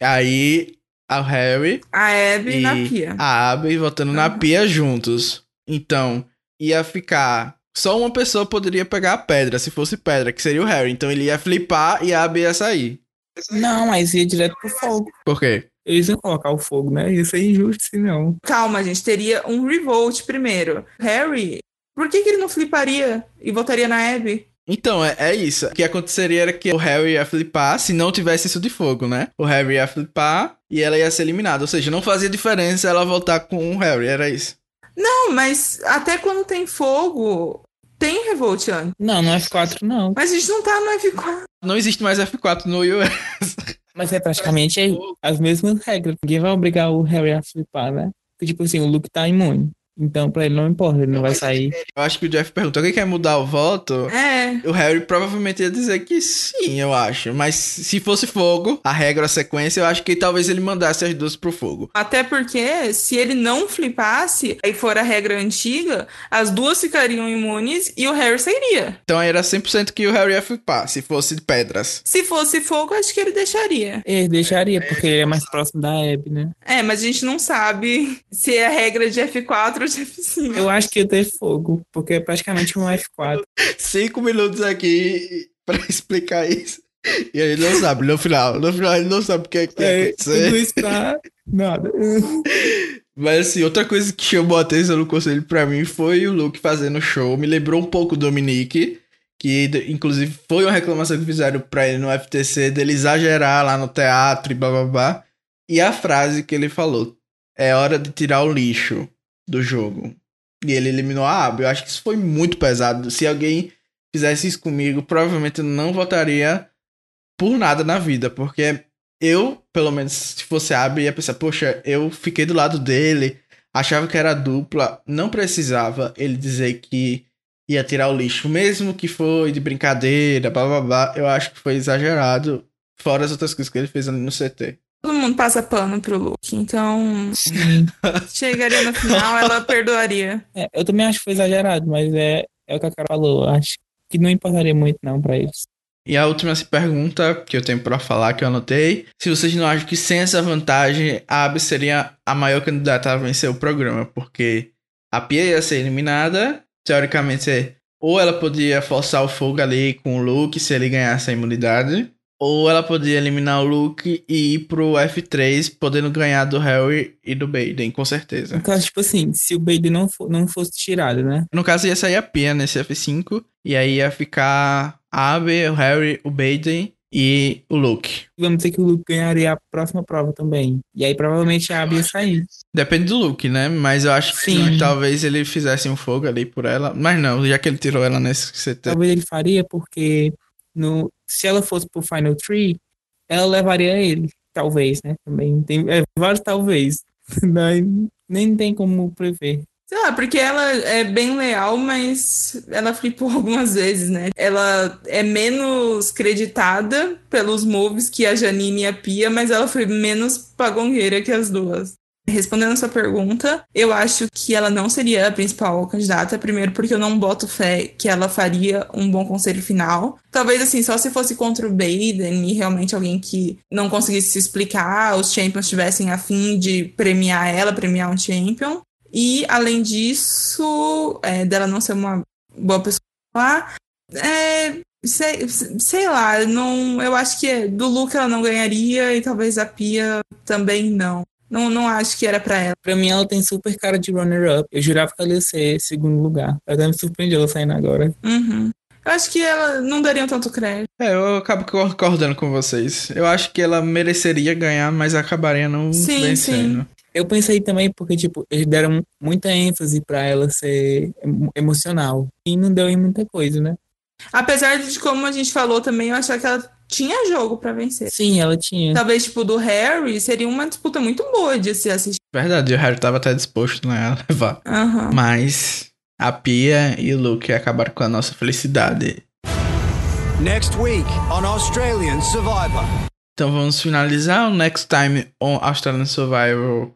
Aí, a Harry. A Abby e na Pia. A Abby votando uhum. na Pia juntos. Então, ia ficar só uma pessoa poderia pegar a pedra, se fosse pedra, que seria o Harry. Então ele ia flipar e a Abby ia sair. Não, mas ia direto pro fogo. Por quê? Eles iam colocar o fogo, né? Isso é injusto, se não. Calma, gente, teria um revolt primeiro. Harry, por que, que ele não fliparia e votaria na Abby? Então, é, é isso. O que aconteceria era que o Harry ia flipar se não tivesse isso de fogo, né? O Harry ia flipar e ela ia ser eliminada. Ou seja, não fazia diferença ela voltar com o Harry, era isso. Não, mas até quando tem fogo, tem revolt antes. Não, no F4 não. Mas a gente não tá no F4. Não existe mais F4 no US. Mas é praticamente as mesmas regras. Ninguém vai obrigar o Harry a flipar, né? Porque, tipo assim, o Luke tá imune. Então, pra ele não importa, ele não vai sair. Eu acho que o Jeff perguntou: quem quer mudar o voto? É. O Harry provavelmente ia dizer que sim, eu acho. Mas se fosse fogo, a regra, a sequência, eu acho que talvez ele mandasse as duas pro fogo. Até porque, se ele não flipasse, aí for a regra antiga, as duas ficariam imunes e o Harry sairia. Então era 100% que o Harry ia flipar, se fosse de pedras. Se fosse fogo, acho que ele deixaria. Ele deixaria, porque ele é mais próximo da Abby, né? É, mas a gente não sabe se é a regra de F4 ou de F5. Eu acho que ia ter fogo, porque é praticamente um F4. Cinco minutos aqui pra explicar isso. E ele não sabe, no final. No final ele não sabe o que é que vai É, isso pra nada. Mas assim, outra coisa que chamou a atenção no conselho pra mim foi o Luke fazendo show. Me lembrou um pouco do Dominique, que inclusive foi uma reclamação que fizeram pra ele no FTC dele exagerar lá no teatro e blá blá blá. E a frase que ele falou: é hora de tirar o lixo do jogo. E ele eliminou a Abby. Eu acho que isso foi muito pesado. Se alguém fizesse isso comigo, provavelmente eu não votaria por nada na vida, porque eu, pelo menos, se fosse a Abby, ia pensar, poxa, eu fiquei do lado dele, achava que era dupla, não precisava ele dizer que ia tirar o lixo, mesmo que foi de brincadeira, blá blá blá, eu acho que foi exagerado, fora as outras coisas que ele fez ali no CT. Todo mundo passa pano pro Luke, então Sim. chegaria no final, ela perdoaria. É, eu também acho que foi exagerado, mas é, é o que a Carol falou. Acho que não importaria muito, não, pra eles. E a última pergunta que eu tenho pra falar, que eu anotei, se vocês não acham que sem essa vantagem, a Abby seria a maior candidata a vencer o programa, porque a Pia ia ser eliminada, teoricamente, ou ela podia forçar o fogo ali com o Luke se ele ganhasse a imunidade, ou ela podia eliminar o Luke e ir pro F3, podendo ganhar do Harry e do Baden, com certeza. No caso, tipo assim, se o Bailey não, fo- não fosse tirado, né? No caso, ia sair a Pia nesse F5, e aí ia ficar a Abby, o Harry, o Baden e o Luke. Vamos dizer que o Luke ganharia a próxima prova também. E aí provavelmente a Abby ia sair. Depende do look, né? Mas eu acho que Sim. talvez ele fizesse um fogo ali por ela. Mas não, já que ele tirou ela nesse CT. Talvez ele faria porque no, se ela fosse pro Final Three, ela levaria ele. Talvez, né? Também tem é, vários talvez. Não- nem tem como prever. Sei lá, porque ela é bem leal, mas ela flipou algumas vezes, né? Ela é menos creditada pelos moves que a Janine e a Pia, mas ela foi menos pagongueira que as duas. Respondendo a sua pergunta, eu acho que ela não seria a principal candidata, primeiro porque eu não boto fé que ela faria um bom conselho final. Talvez assim, só se fosse contra o Baden e realmente alguém que não conseguisse se explicar, os champions tivessem a fim de premiar ela, premiar um champion. E, além disso, é, dela não ser uma boa pessoa é, sei, sei lá, não, eu acho que do Luke ela não ganharia e talvez a Pia também não. Não, não acho que era pra ela. Pra mim, ela tem super cara de runner-up. Eu jurava que ela ia ser segundo lugar. Até me surpreendeu ela saindo agora. Uhum. Eu acho que ela não daria tanto crédito. É, eu acabo concordando com vocês. Eu acho que ela mereceria ganhar, mas acabaria não Sim, vencendo. Eu pensei também porque, tipo, eles deram muita ênfase pra ela ser emo- emocional. E não deu em muita coisa, né? Apesar de, como a gente falou também, eu achar que ela tinha jogo pra vencer. Sim, ela tinha. Talvez, tipo, do Harry, seria uma disputa muito boa de se assistir. Verdade, o Harry tava até disposto né, a levar. Aham. Mas a Pia e o Luke acabaram com a nossa felicidade. Next week on Australian Survivor. Então vamos finalizar o Next Time on Australian Survival.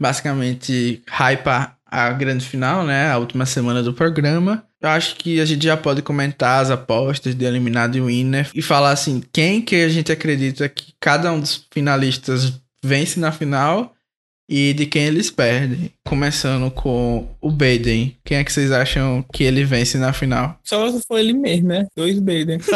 Basicamente, hypa a grande final, né? A última semana do programa. Eu acho que a gente já pode comentar as apostas de eliminado e winner e falar assim, quem que a gente acredita que cada um dos finalistas vence na final e de quem eles perdem. Começando com o Baden. Quem é que vocês acham que ele vence na final? Só se for ele mesmo, né? Dois Baden.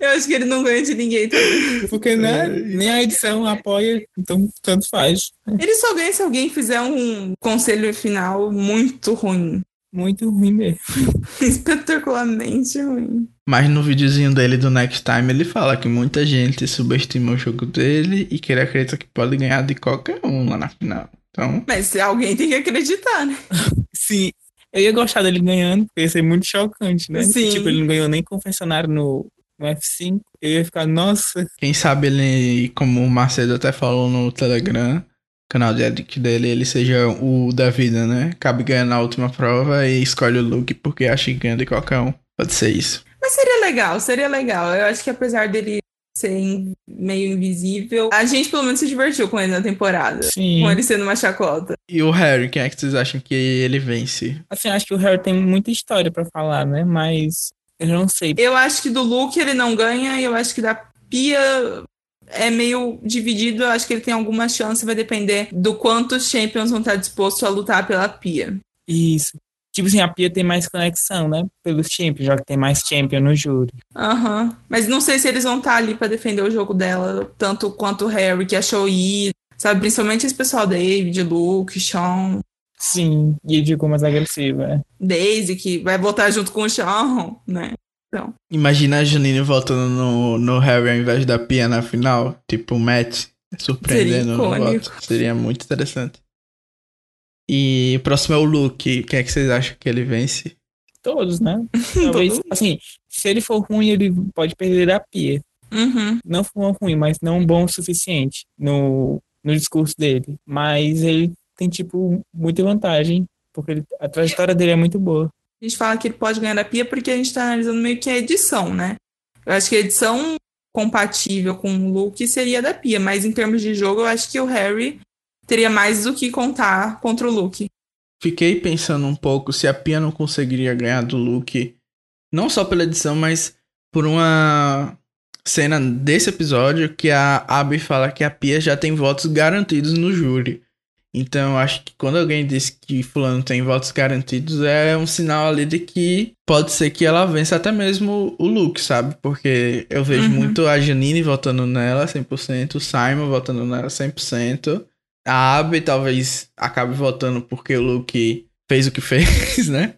Eu acho que ele não ganha de ninguém também. Porque né, nem a edição apoia, então tanto faz. Ele só ganha se alguém fizer um conselho final muito ruim. Muito ruim mesmo. Espetacularmente ruim. Mas no videozinho dele do Next Time ele fala que muita gente subestima o jogo dele e que ele acredita que pode ganhar de qualquer um lá na final. Então, Mas alguém tem que acreditar, né? Sim, eu ia gostar dele ganhando, porque ia ser muito chocante, né? Sim. Tipo, ele não ganhou nem confessionário no, no F5. Eu ia ficar, nossa, quem sabe ele, como o Macedo até falou no Telegram, canal de edit dele, ele seja o da vida, né? Cabe ganhar na última prova e escolhe o look porque acha que ganha de qualquer um. Pode ser isso. Mas seria legal, seria legal. Eu acho que apesar dele ser meio invisível, a gente pelo menos se divertiu com ele na temporada. sim. Com ele sendo uma chacota. E o Harry, quem é que vocês acham que ele vence? Assim, acho que o Harry tem muita história pra falar, né? Mas eu não sei. Eu acho que do Luke ele não ganha, e eu acho que da Pia é meio dividido. Eu acho que ele tem alguma chance, vai depender do quanto os Champions vão estar dispostos a lutar pela Pia. Isso. Tipo assim, a Pia tem mais conexão, né? Pelos champions, já que tem mais champion no júri. Aham. Mas não sei se eles vão estar ali pra defender o jogo dela, tanto quanto o Harry, que achou ir. Sabe, principalmente esse pessoal, David, Luke, Sean, Sim, e ficou mais agressivo, é. Daisy, que vai voltar junto com o Sean, né? Imagina a Janine voltando no, no Harry ao invés da Pia na final. Tipo, o Matt surpreendendo no icônico. voto. Seria muito interessante. E o próximo é o Luke. Quem é que vocês acham que ele vence? Todos, né? Talvez, Todo- assim, se ele for ruim, ele pode perder a Pia. Uhum. Não for ruim, mas não bom o suficiente no, no discurso dele. Mas ele tem, tipo, muita vantagem, porque ele- a trajetória dele é muito boa. A gente fala que ele pode ganhar da Pia porque a gente tá analisando meio que a edição, né? Eu acho que a edição compatível com o Luke seria da Pia, mas em termos de jogo, eu acho que o Harry teria mais do que contar contra o Luke. Fiquei pensando um pouco se a Pia não conseguiria ganhar do Luke. Não só pela edição, mas por uma cena desse episódio que a Abby fala que a Pia já tem votos garantidos no júri. Então eu acho que quando alguém diz que fulano tem votos garantidos, é um sinal ali de que pode ser que ela vença até mesmo o Luke, sabe? Porque eu vejo Uhum. muito a Janine votando nela 100%, o Simon votando nela 100%. A Abby talvez acabe votando porque o Luke fez o que fez, né?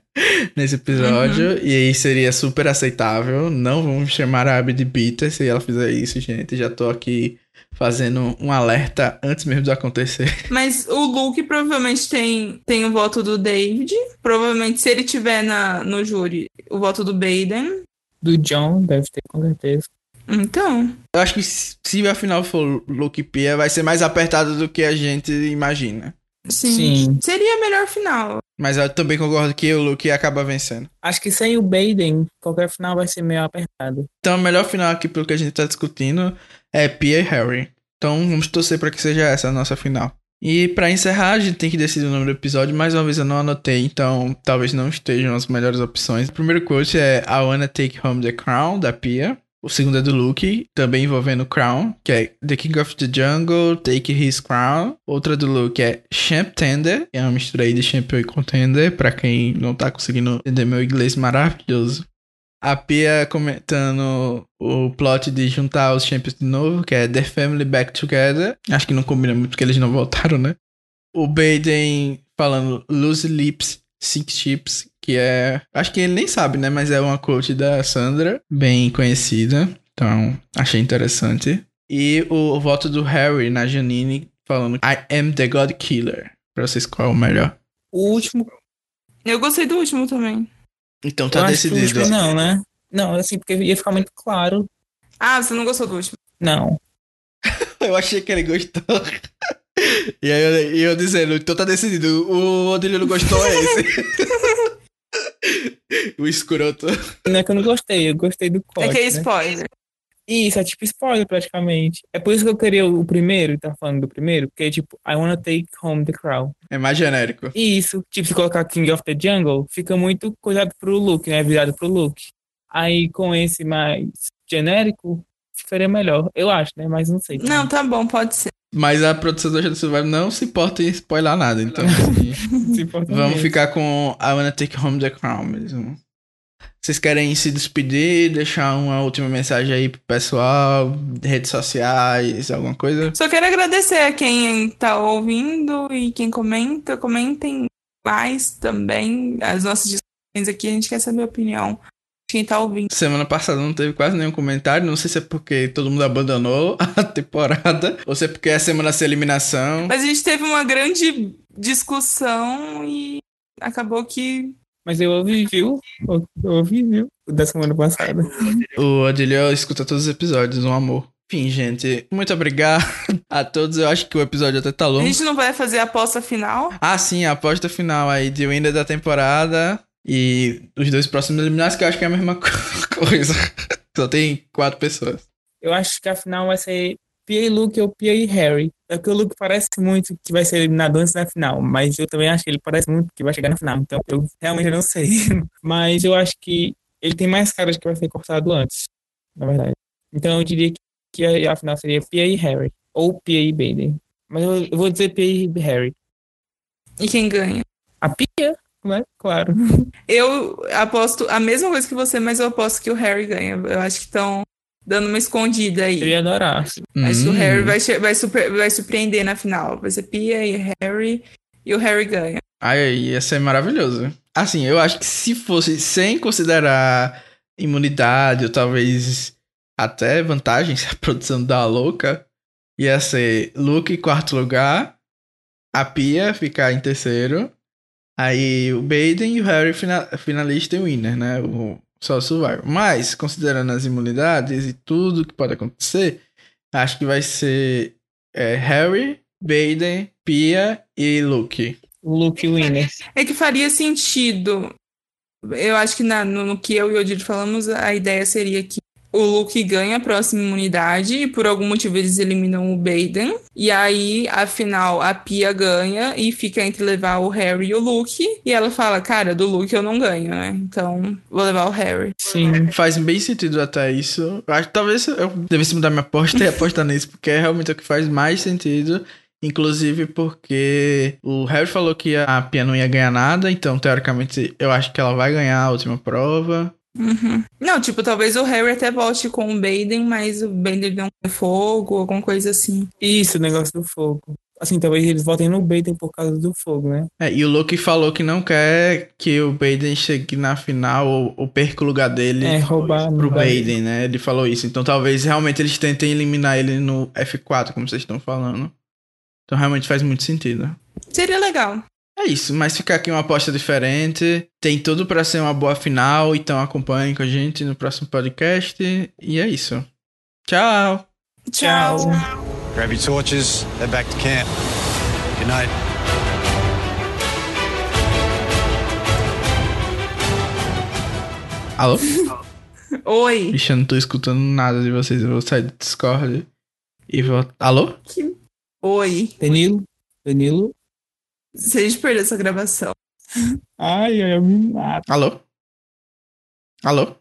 Nesse episódio. E aí seria super aceitável. Não vamos chamar a Abby de bitter se ela fizer isso, gente. Já tô aqui fazendo um alerta antes mesmo de acontecer. Mas o Luke provavelmente tem, tem o voto do David. Provavelmente, se ele tiver na, no júri, o voto do Baden. Do John, deve ter, com certeza. Então, Eu acho que se se a final for Luke e Pia, vai ser mais apertado do que a gente imagina. Sim. Sim. Seria a melhor final. Mas eu também concordo que o Luke acaba vencendo. Acho que sem o Baden, qualquer final vai ser meio apertado. Então, a melhor final aqui, pelo que a gente tá discutindo, é Pia e Harry. Então, vamos torcer pra que seja essa a nossa final. E pra encerrar, a gente tem que decidir o nome do episódio. Mais uma vez, eu não anotei, então talvez não estejam as melhores opções. O primeiro quote é I Wanna Take Home the Crown, da Pia. O segundo é do Luke, também envolvendo Crown, que é The King of the Jungle, Take His Crown. Outra do Luke é Champ Tender, que é uma mistura aí de Champion e Contender, pra quem não tá conseguindo entender meu inglês maravilhoso. A Pia comentando o plot de juntar os Champions de novo, que é The Family Back Together. Acho que não combina muito porque eles não voltaram, né? O Baden falando Loose Lips, Six Chips, que é. Acho que ele nem sabe, né? Mas é uma quote da Sandra, bem conhecida. Então, achei interessante. E o voto do Harry na Janine falando I am the God Killer. Pra vocês, qual é o melhor? O último, Eu gostei do último também. Então eu tá acho que o decidido. último não, né? Não, assim, porque ia ficar muito claro. Ah, você não gostou do último? Não. Eu achei que ele gostou. E aí eu, eu dizendo, então tá decidido. O Odilho não gostou é esse. o escroto. Não é que eu não gostei, eu gostei do corte, é que é né? spoiler. Isso, é tipo spoiler praticamente. É por isso que eu queria o primeiro, tá falando do primeiro, porque é tipo, I wanna take home the crown. É mais genérico. E isso, tipo, se colocar King of the Jungle, fica muito coisado pro Luke, né? Virado pro Luke. Aí com esse mais genérico, ficaria melhor. Eu acho, né? Mas não sei. Não, tá bom, pode ser. Mas a produção do Agente Survival não se importa em spoiler nada, então assim, vamos mesmo. ficar com I Wanna Take Home the Crown mesmo. Vocês querem se despedir, deixar uma última mensagem aí pro pessoal, redes sociais, alguma coisa? Só quero agradecer a quem tá ouvindo e quem comenta. Comentem mais também as nossas discussões aqui. A gente quer saber a opinião quem tá ouvindo. Semana passada não teve quase nenhum comentário, não sei se é porque todo mundo abandonou a temporada, ou se é porque é a semana sem eliminação. Mas a gente teve uma grande discussão e acabou que. Mas eu ouvi, viu? Eu ouvi, viu? O Da semana passada. O Adilho escuta todos os episódios, um amor. Enfim, gente, muito obrigado a todos. Eu acho que o episódio até tá A longo. gente não vai fazer a aposta final. Ah, sim, a aposta final aí de winner da temporada e os dois próximos eliminados, que eu acho que é a mesma co- coisa. Só tem quatro pessoas. Eu acho que a final vai ser Pia e Luke ou Pia e Harry. É que o Luke parece muito que vai ser eliminado antes da final, mas eu também acho que ele parece muito que vai chegar na final. Então eu realmente não sei. Mas eu acho que ele tem mais cara de que vai ser cortado antes, na verdade. Então eu diria que, a, final seria Pia e Harry. Ou Pia e Baden. Mas eu, eu vou dizer Pia e Harry. E quem ganha? A Pia, né? Claro. Eu aposto a mesma coisa que você, mas eu aposto que o Harry ganha. Eu acho que estão dando uma escondida aí. Eu ia adorar. Acho que o Hum. Harry vai, vai, super- vai surpreender na final. Vai ser Pia e Harry. E o Harry ganha. Ai, ia ser maravilhoso. Assim, eu acho que se fosse sem considerar imunidade ou talvez até vantagens, se a produção dá louca, ia ser Luke em quarto lugar, a Pia ficar em terceiro, aí o Baden e o Harry fina- finalista e winner, né? O só Survivor. Mas, considerando as imunidades e tudo que pode acontecer, acho que vai ser é, Harry, Baden, Pia e Luke. Luke Winner. É que faria sentido. Eu acho que na- no, no que eu e o Odir falamos, a ideia seria que o Luke ganha a próxima imunidade e por algum motivo eles eliminam o Baden. E aí, afinal, a Pia ganha e fica entre levar o Harry e o Luke. E ela fala, cara, do Luke eu não ganho, né? Então, vou levar o Harry. Sim. Faz bem sentido até isso. Acho que talvez eu devesse mudar minha aposta e apostar nisso, porque é realmente o que faz mais sentido. Inclusive porque o Harry falou que a Pia não ia ganhar nada, então teoricamente eu acho que ela vai ganhar a última prova. Uhum. Não, tipo, talvez o Harry até volte com o Baden, mas o Baden não tem fogo, alguma coisa assim. Isso, o negócio do fogo. Assim, talvez eles votem no Baden por causa do fogo, né? É, e o Luke falou que não quer que o Baden chegue na final ou, ou perca o lugar dele É, roubar pro. Baden, né? Ele falou isso. Então talvez realmente eles tentem eliminar ele no F4, como vocês estão falando. Então realmente faz muito sentido. Seria legal. É isso, mas fica aqui uma aposta diferente. Tem tudo pra ser uma boa final, então acompanhem com a gente no próximo podcast. E é isso. Tchau! Tchau. Grab your torches, head back to camp. Good night. Alô? Oi. Ixi, eu não tô escutando nada de vocês. Eu vou sair do Discord e vou. Alô? Oi. Danilo? Danilo? Se a gente perder essa gravação. Ai, ai, eu me mato. Alô? Alô?